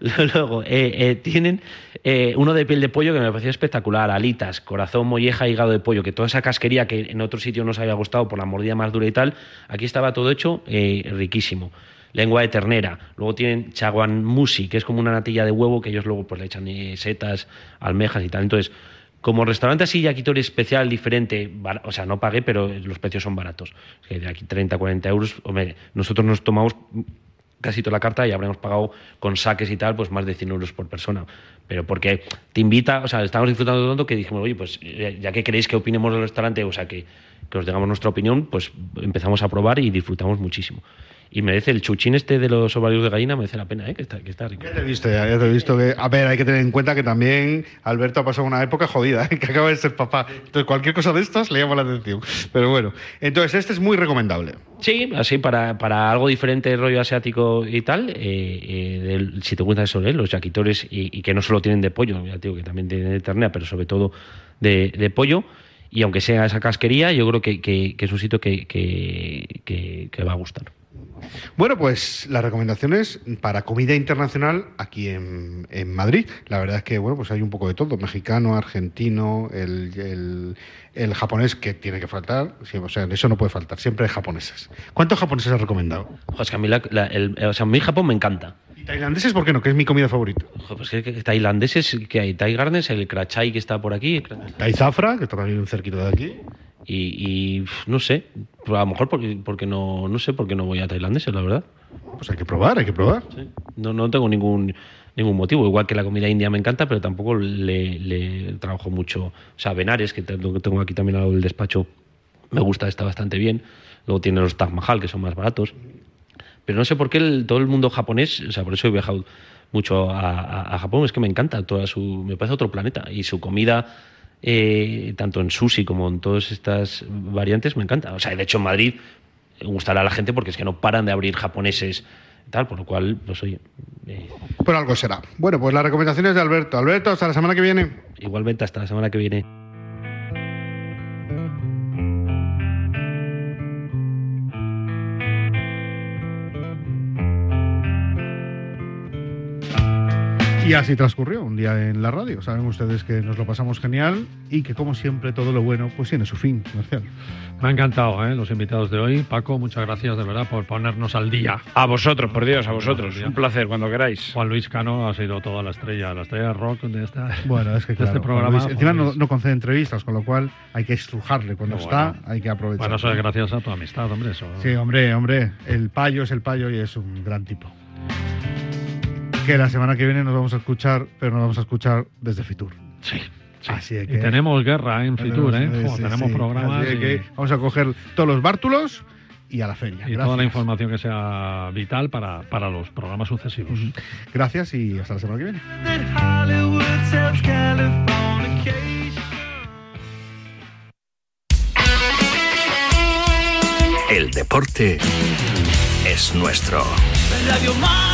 Luego, eh, eh, tienen eh, uno de piel de pollo que me pareció espectacular, alitas, corazón, molleja, hígado de pollo, que toda esa casquería que en otro sitio nos había gustado por la mordida más dura y tal, aquí estaba todo hecho eh, riquísimo. Lengua de ternera. Luego tienen chaguan musi, que es como una natilla de huevo que ellos luego pues le echan eh, setas, almejas y tal. Entonces, como restaurante así, yakitori especial, diferente, bar- o sea, no pagué, pero los precios son baratos. De aquí 30, 40 euros, hombre, nosotros nos tomamos casi toda la carta y habremos pagado con saques y tal, pues más de 100 euros por persona. Pero porque te invita, o sea, estamos disfrutando tanto que dijimos, oye, pues ya ya que queréis que opinemos del restaurante, o sea, que, que os digamos nuestra opinión, pues empezamos a probar y disfrutamos muchísimo. Y merece el chuchín este de los ovarios de gallina, merece la pena, ¿eh? que, está, que está rico. Ya te he visto, ya, ya te he visto que. A ver, hay que tener en cuenta que también Alberto ha pasado una época jodida, ¿eh? que acaba de ser papá. Entonces, cualquier cosa de estas le llama la atención. Pero bueno, entonces este es muy recomendable. Sí, así para, para algo diferente, rollo asiático y tal, eh, eh, del- si te gustan eso, ¿eh? los yakitores y, y que no solo tienen de pollo, ya digo que también tienen de ternera, pero sobre todo de, de pollo. Y aunque sea esa casquería, yo creo que, que- que es un sitio que- que va a gustar. Bueno, pues las recomendaciones para comida internacional aquí en, en Madrid. La verdad es que, bueno, pues hay un poco de todo. Mexicano, argentino, el, el- el japonés que tiene que faltar. O sea, eso no puede faltar. Siempre hay japoneses. ¿Cuántos japoneses has recomendado? Que a mí, la- la- el- o sea, a mí Japón me encanta. ¿Y tailandeses por qué no? Que es mi comida favorita. Ojo, pues que, que tailandeses, que hay Thai Gardens, el Krachai que está por aquí. Tai Zafra, que está también un cerquito de aquí. Y, y, no sé, a lo mejor porque, porque no, no sé por qué no voy a tailandeses, la verdad. Pues hay que probar, hay que probar. No, no tengo ningún ningún motivo. Igual que la comida india me encanta, pero tampoco le, le trabajo mucho. O sea, Benares, que tengo aquí también al lado del despacho, me gusta, está bastante bien. Luego tiene los Taj Mahal, que son más baratos. Pero no sé por qué el- todo el mundo japonés, o sea, por eso he viajado mucho a, a- a Japón, es que me encanta toda su. Me parece otro planeta. Y su comida, eh, tanto en sushi como en todas estas variantes, me encanta. O sea, de hecho en Madrid gustará a la gente porque es que no paran de abrir japoneses y tal, por lo cual, pues oye, eh, Por algo será. Bueno, pues las recomendaciones de Alberto. Alberto, hasta la semana que viene. igualmente hasta la semana que viene. Y así transcurrió un día en la radio. Saben ustedes que nos lo pasamos genial y que, como siempre, todo lo bueno pues tiene su fin, Marcial. Me ha encantado, ¿eh? los invitados de hoy. Paco, muchas gracias de verdad por ponernos al día. A vosotros, por Dios, a vosotros. Un placer, cuando queráis. Juan Luis Cano ha sido toda la estrella, la estrella rock de, esta, Bueno, es que de claro, este programa. Luis, encima no, no concede entrevistas, con lo cual hay que estrujarle. Cuando está, bueno. hay que aprovechar. Bueno, eso es gracias a tu amistad, hombre. Eso. Sí, hombre, hombre. El payo es el payo y es un gran tipo. Que la semana que viene nos vamos a escuchar, pero nos vamos a escuchar desde Fitur. Sí. Así es Y que. tenemos guerra en Fitur, ¿eh? Sí, sí, tenemos sí. programas Así y, que vamos a coger todos los bártulos y a la feria. y Gracias. toda la información que sea vital para, para los programas sucesivos. Gracias y hasta la semana que viene. El deporte es nuestro. Radio Marca.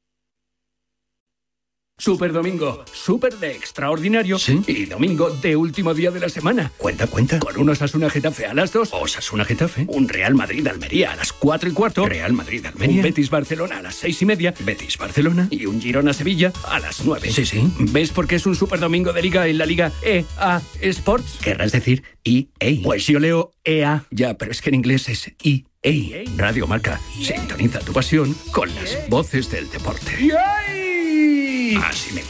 Super domingo, super de extraordinario y domingo de último día de la semana. Cuenta, cuenta. Con un Osasuna Getafe a las 2. Osasuna Getafe. Un Real Madrid Almería a las 4 y cuarto. Real Madrid Almería. Un Betis Barcelona a las 6 y media. Betis Barcelona. Y un Girona Sevilla a las 9. Sí, sí. ¿Ves por qué es un super domingo de liga en la liga EA Sports? Querrás decir EA. Pues yo leo EA. Ya, pero es que en inglés es EA. Radio Marca. Sintoniza tu pasión con las voces del deporte. Así me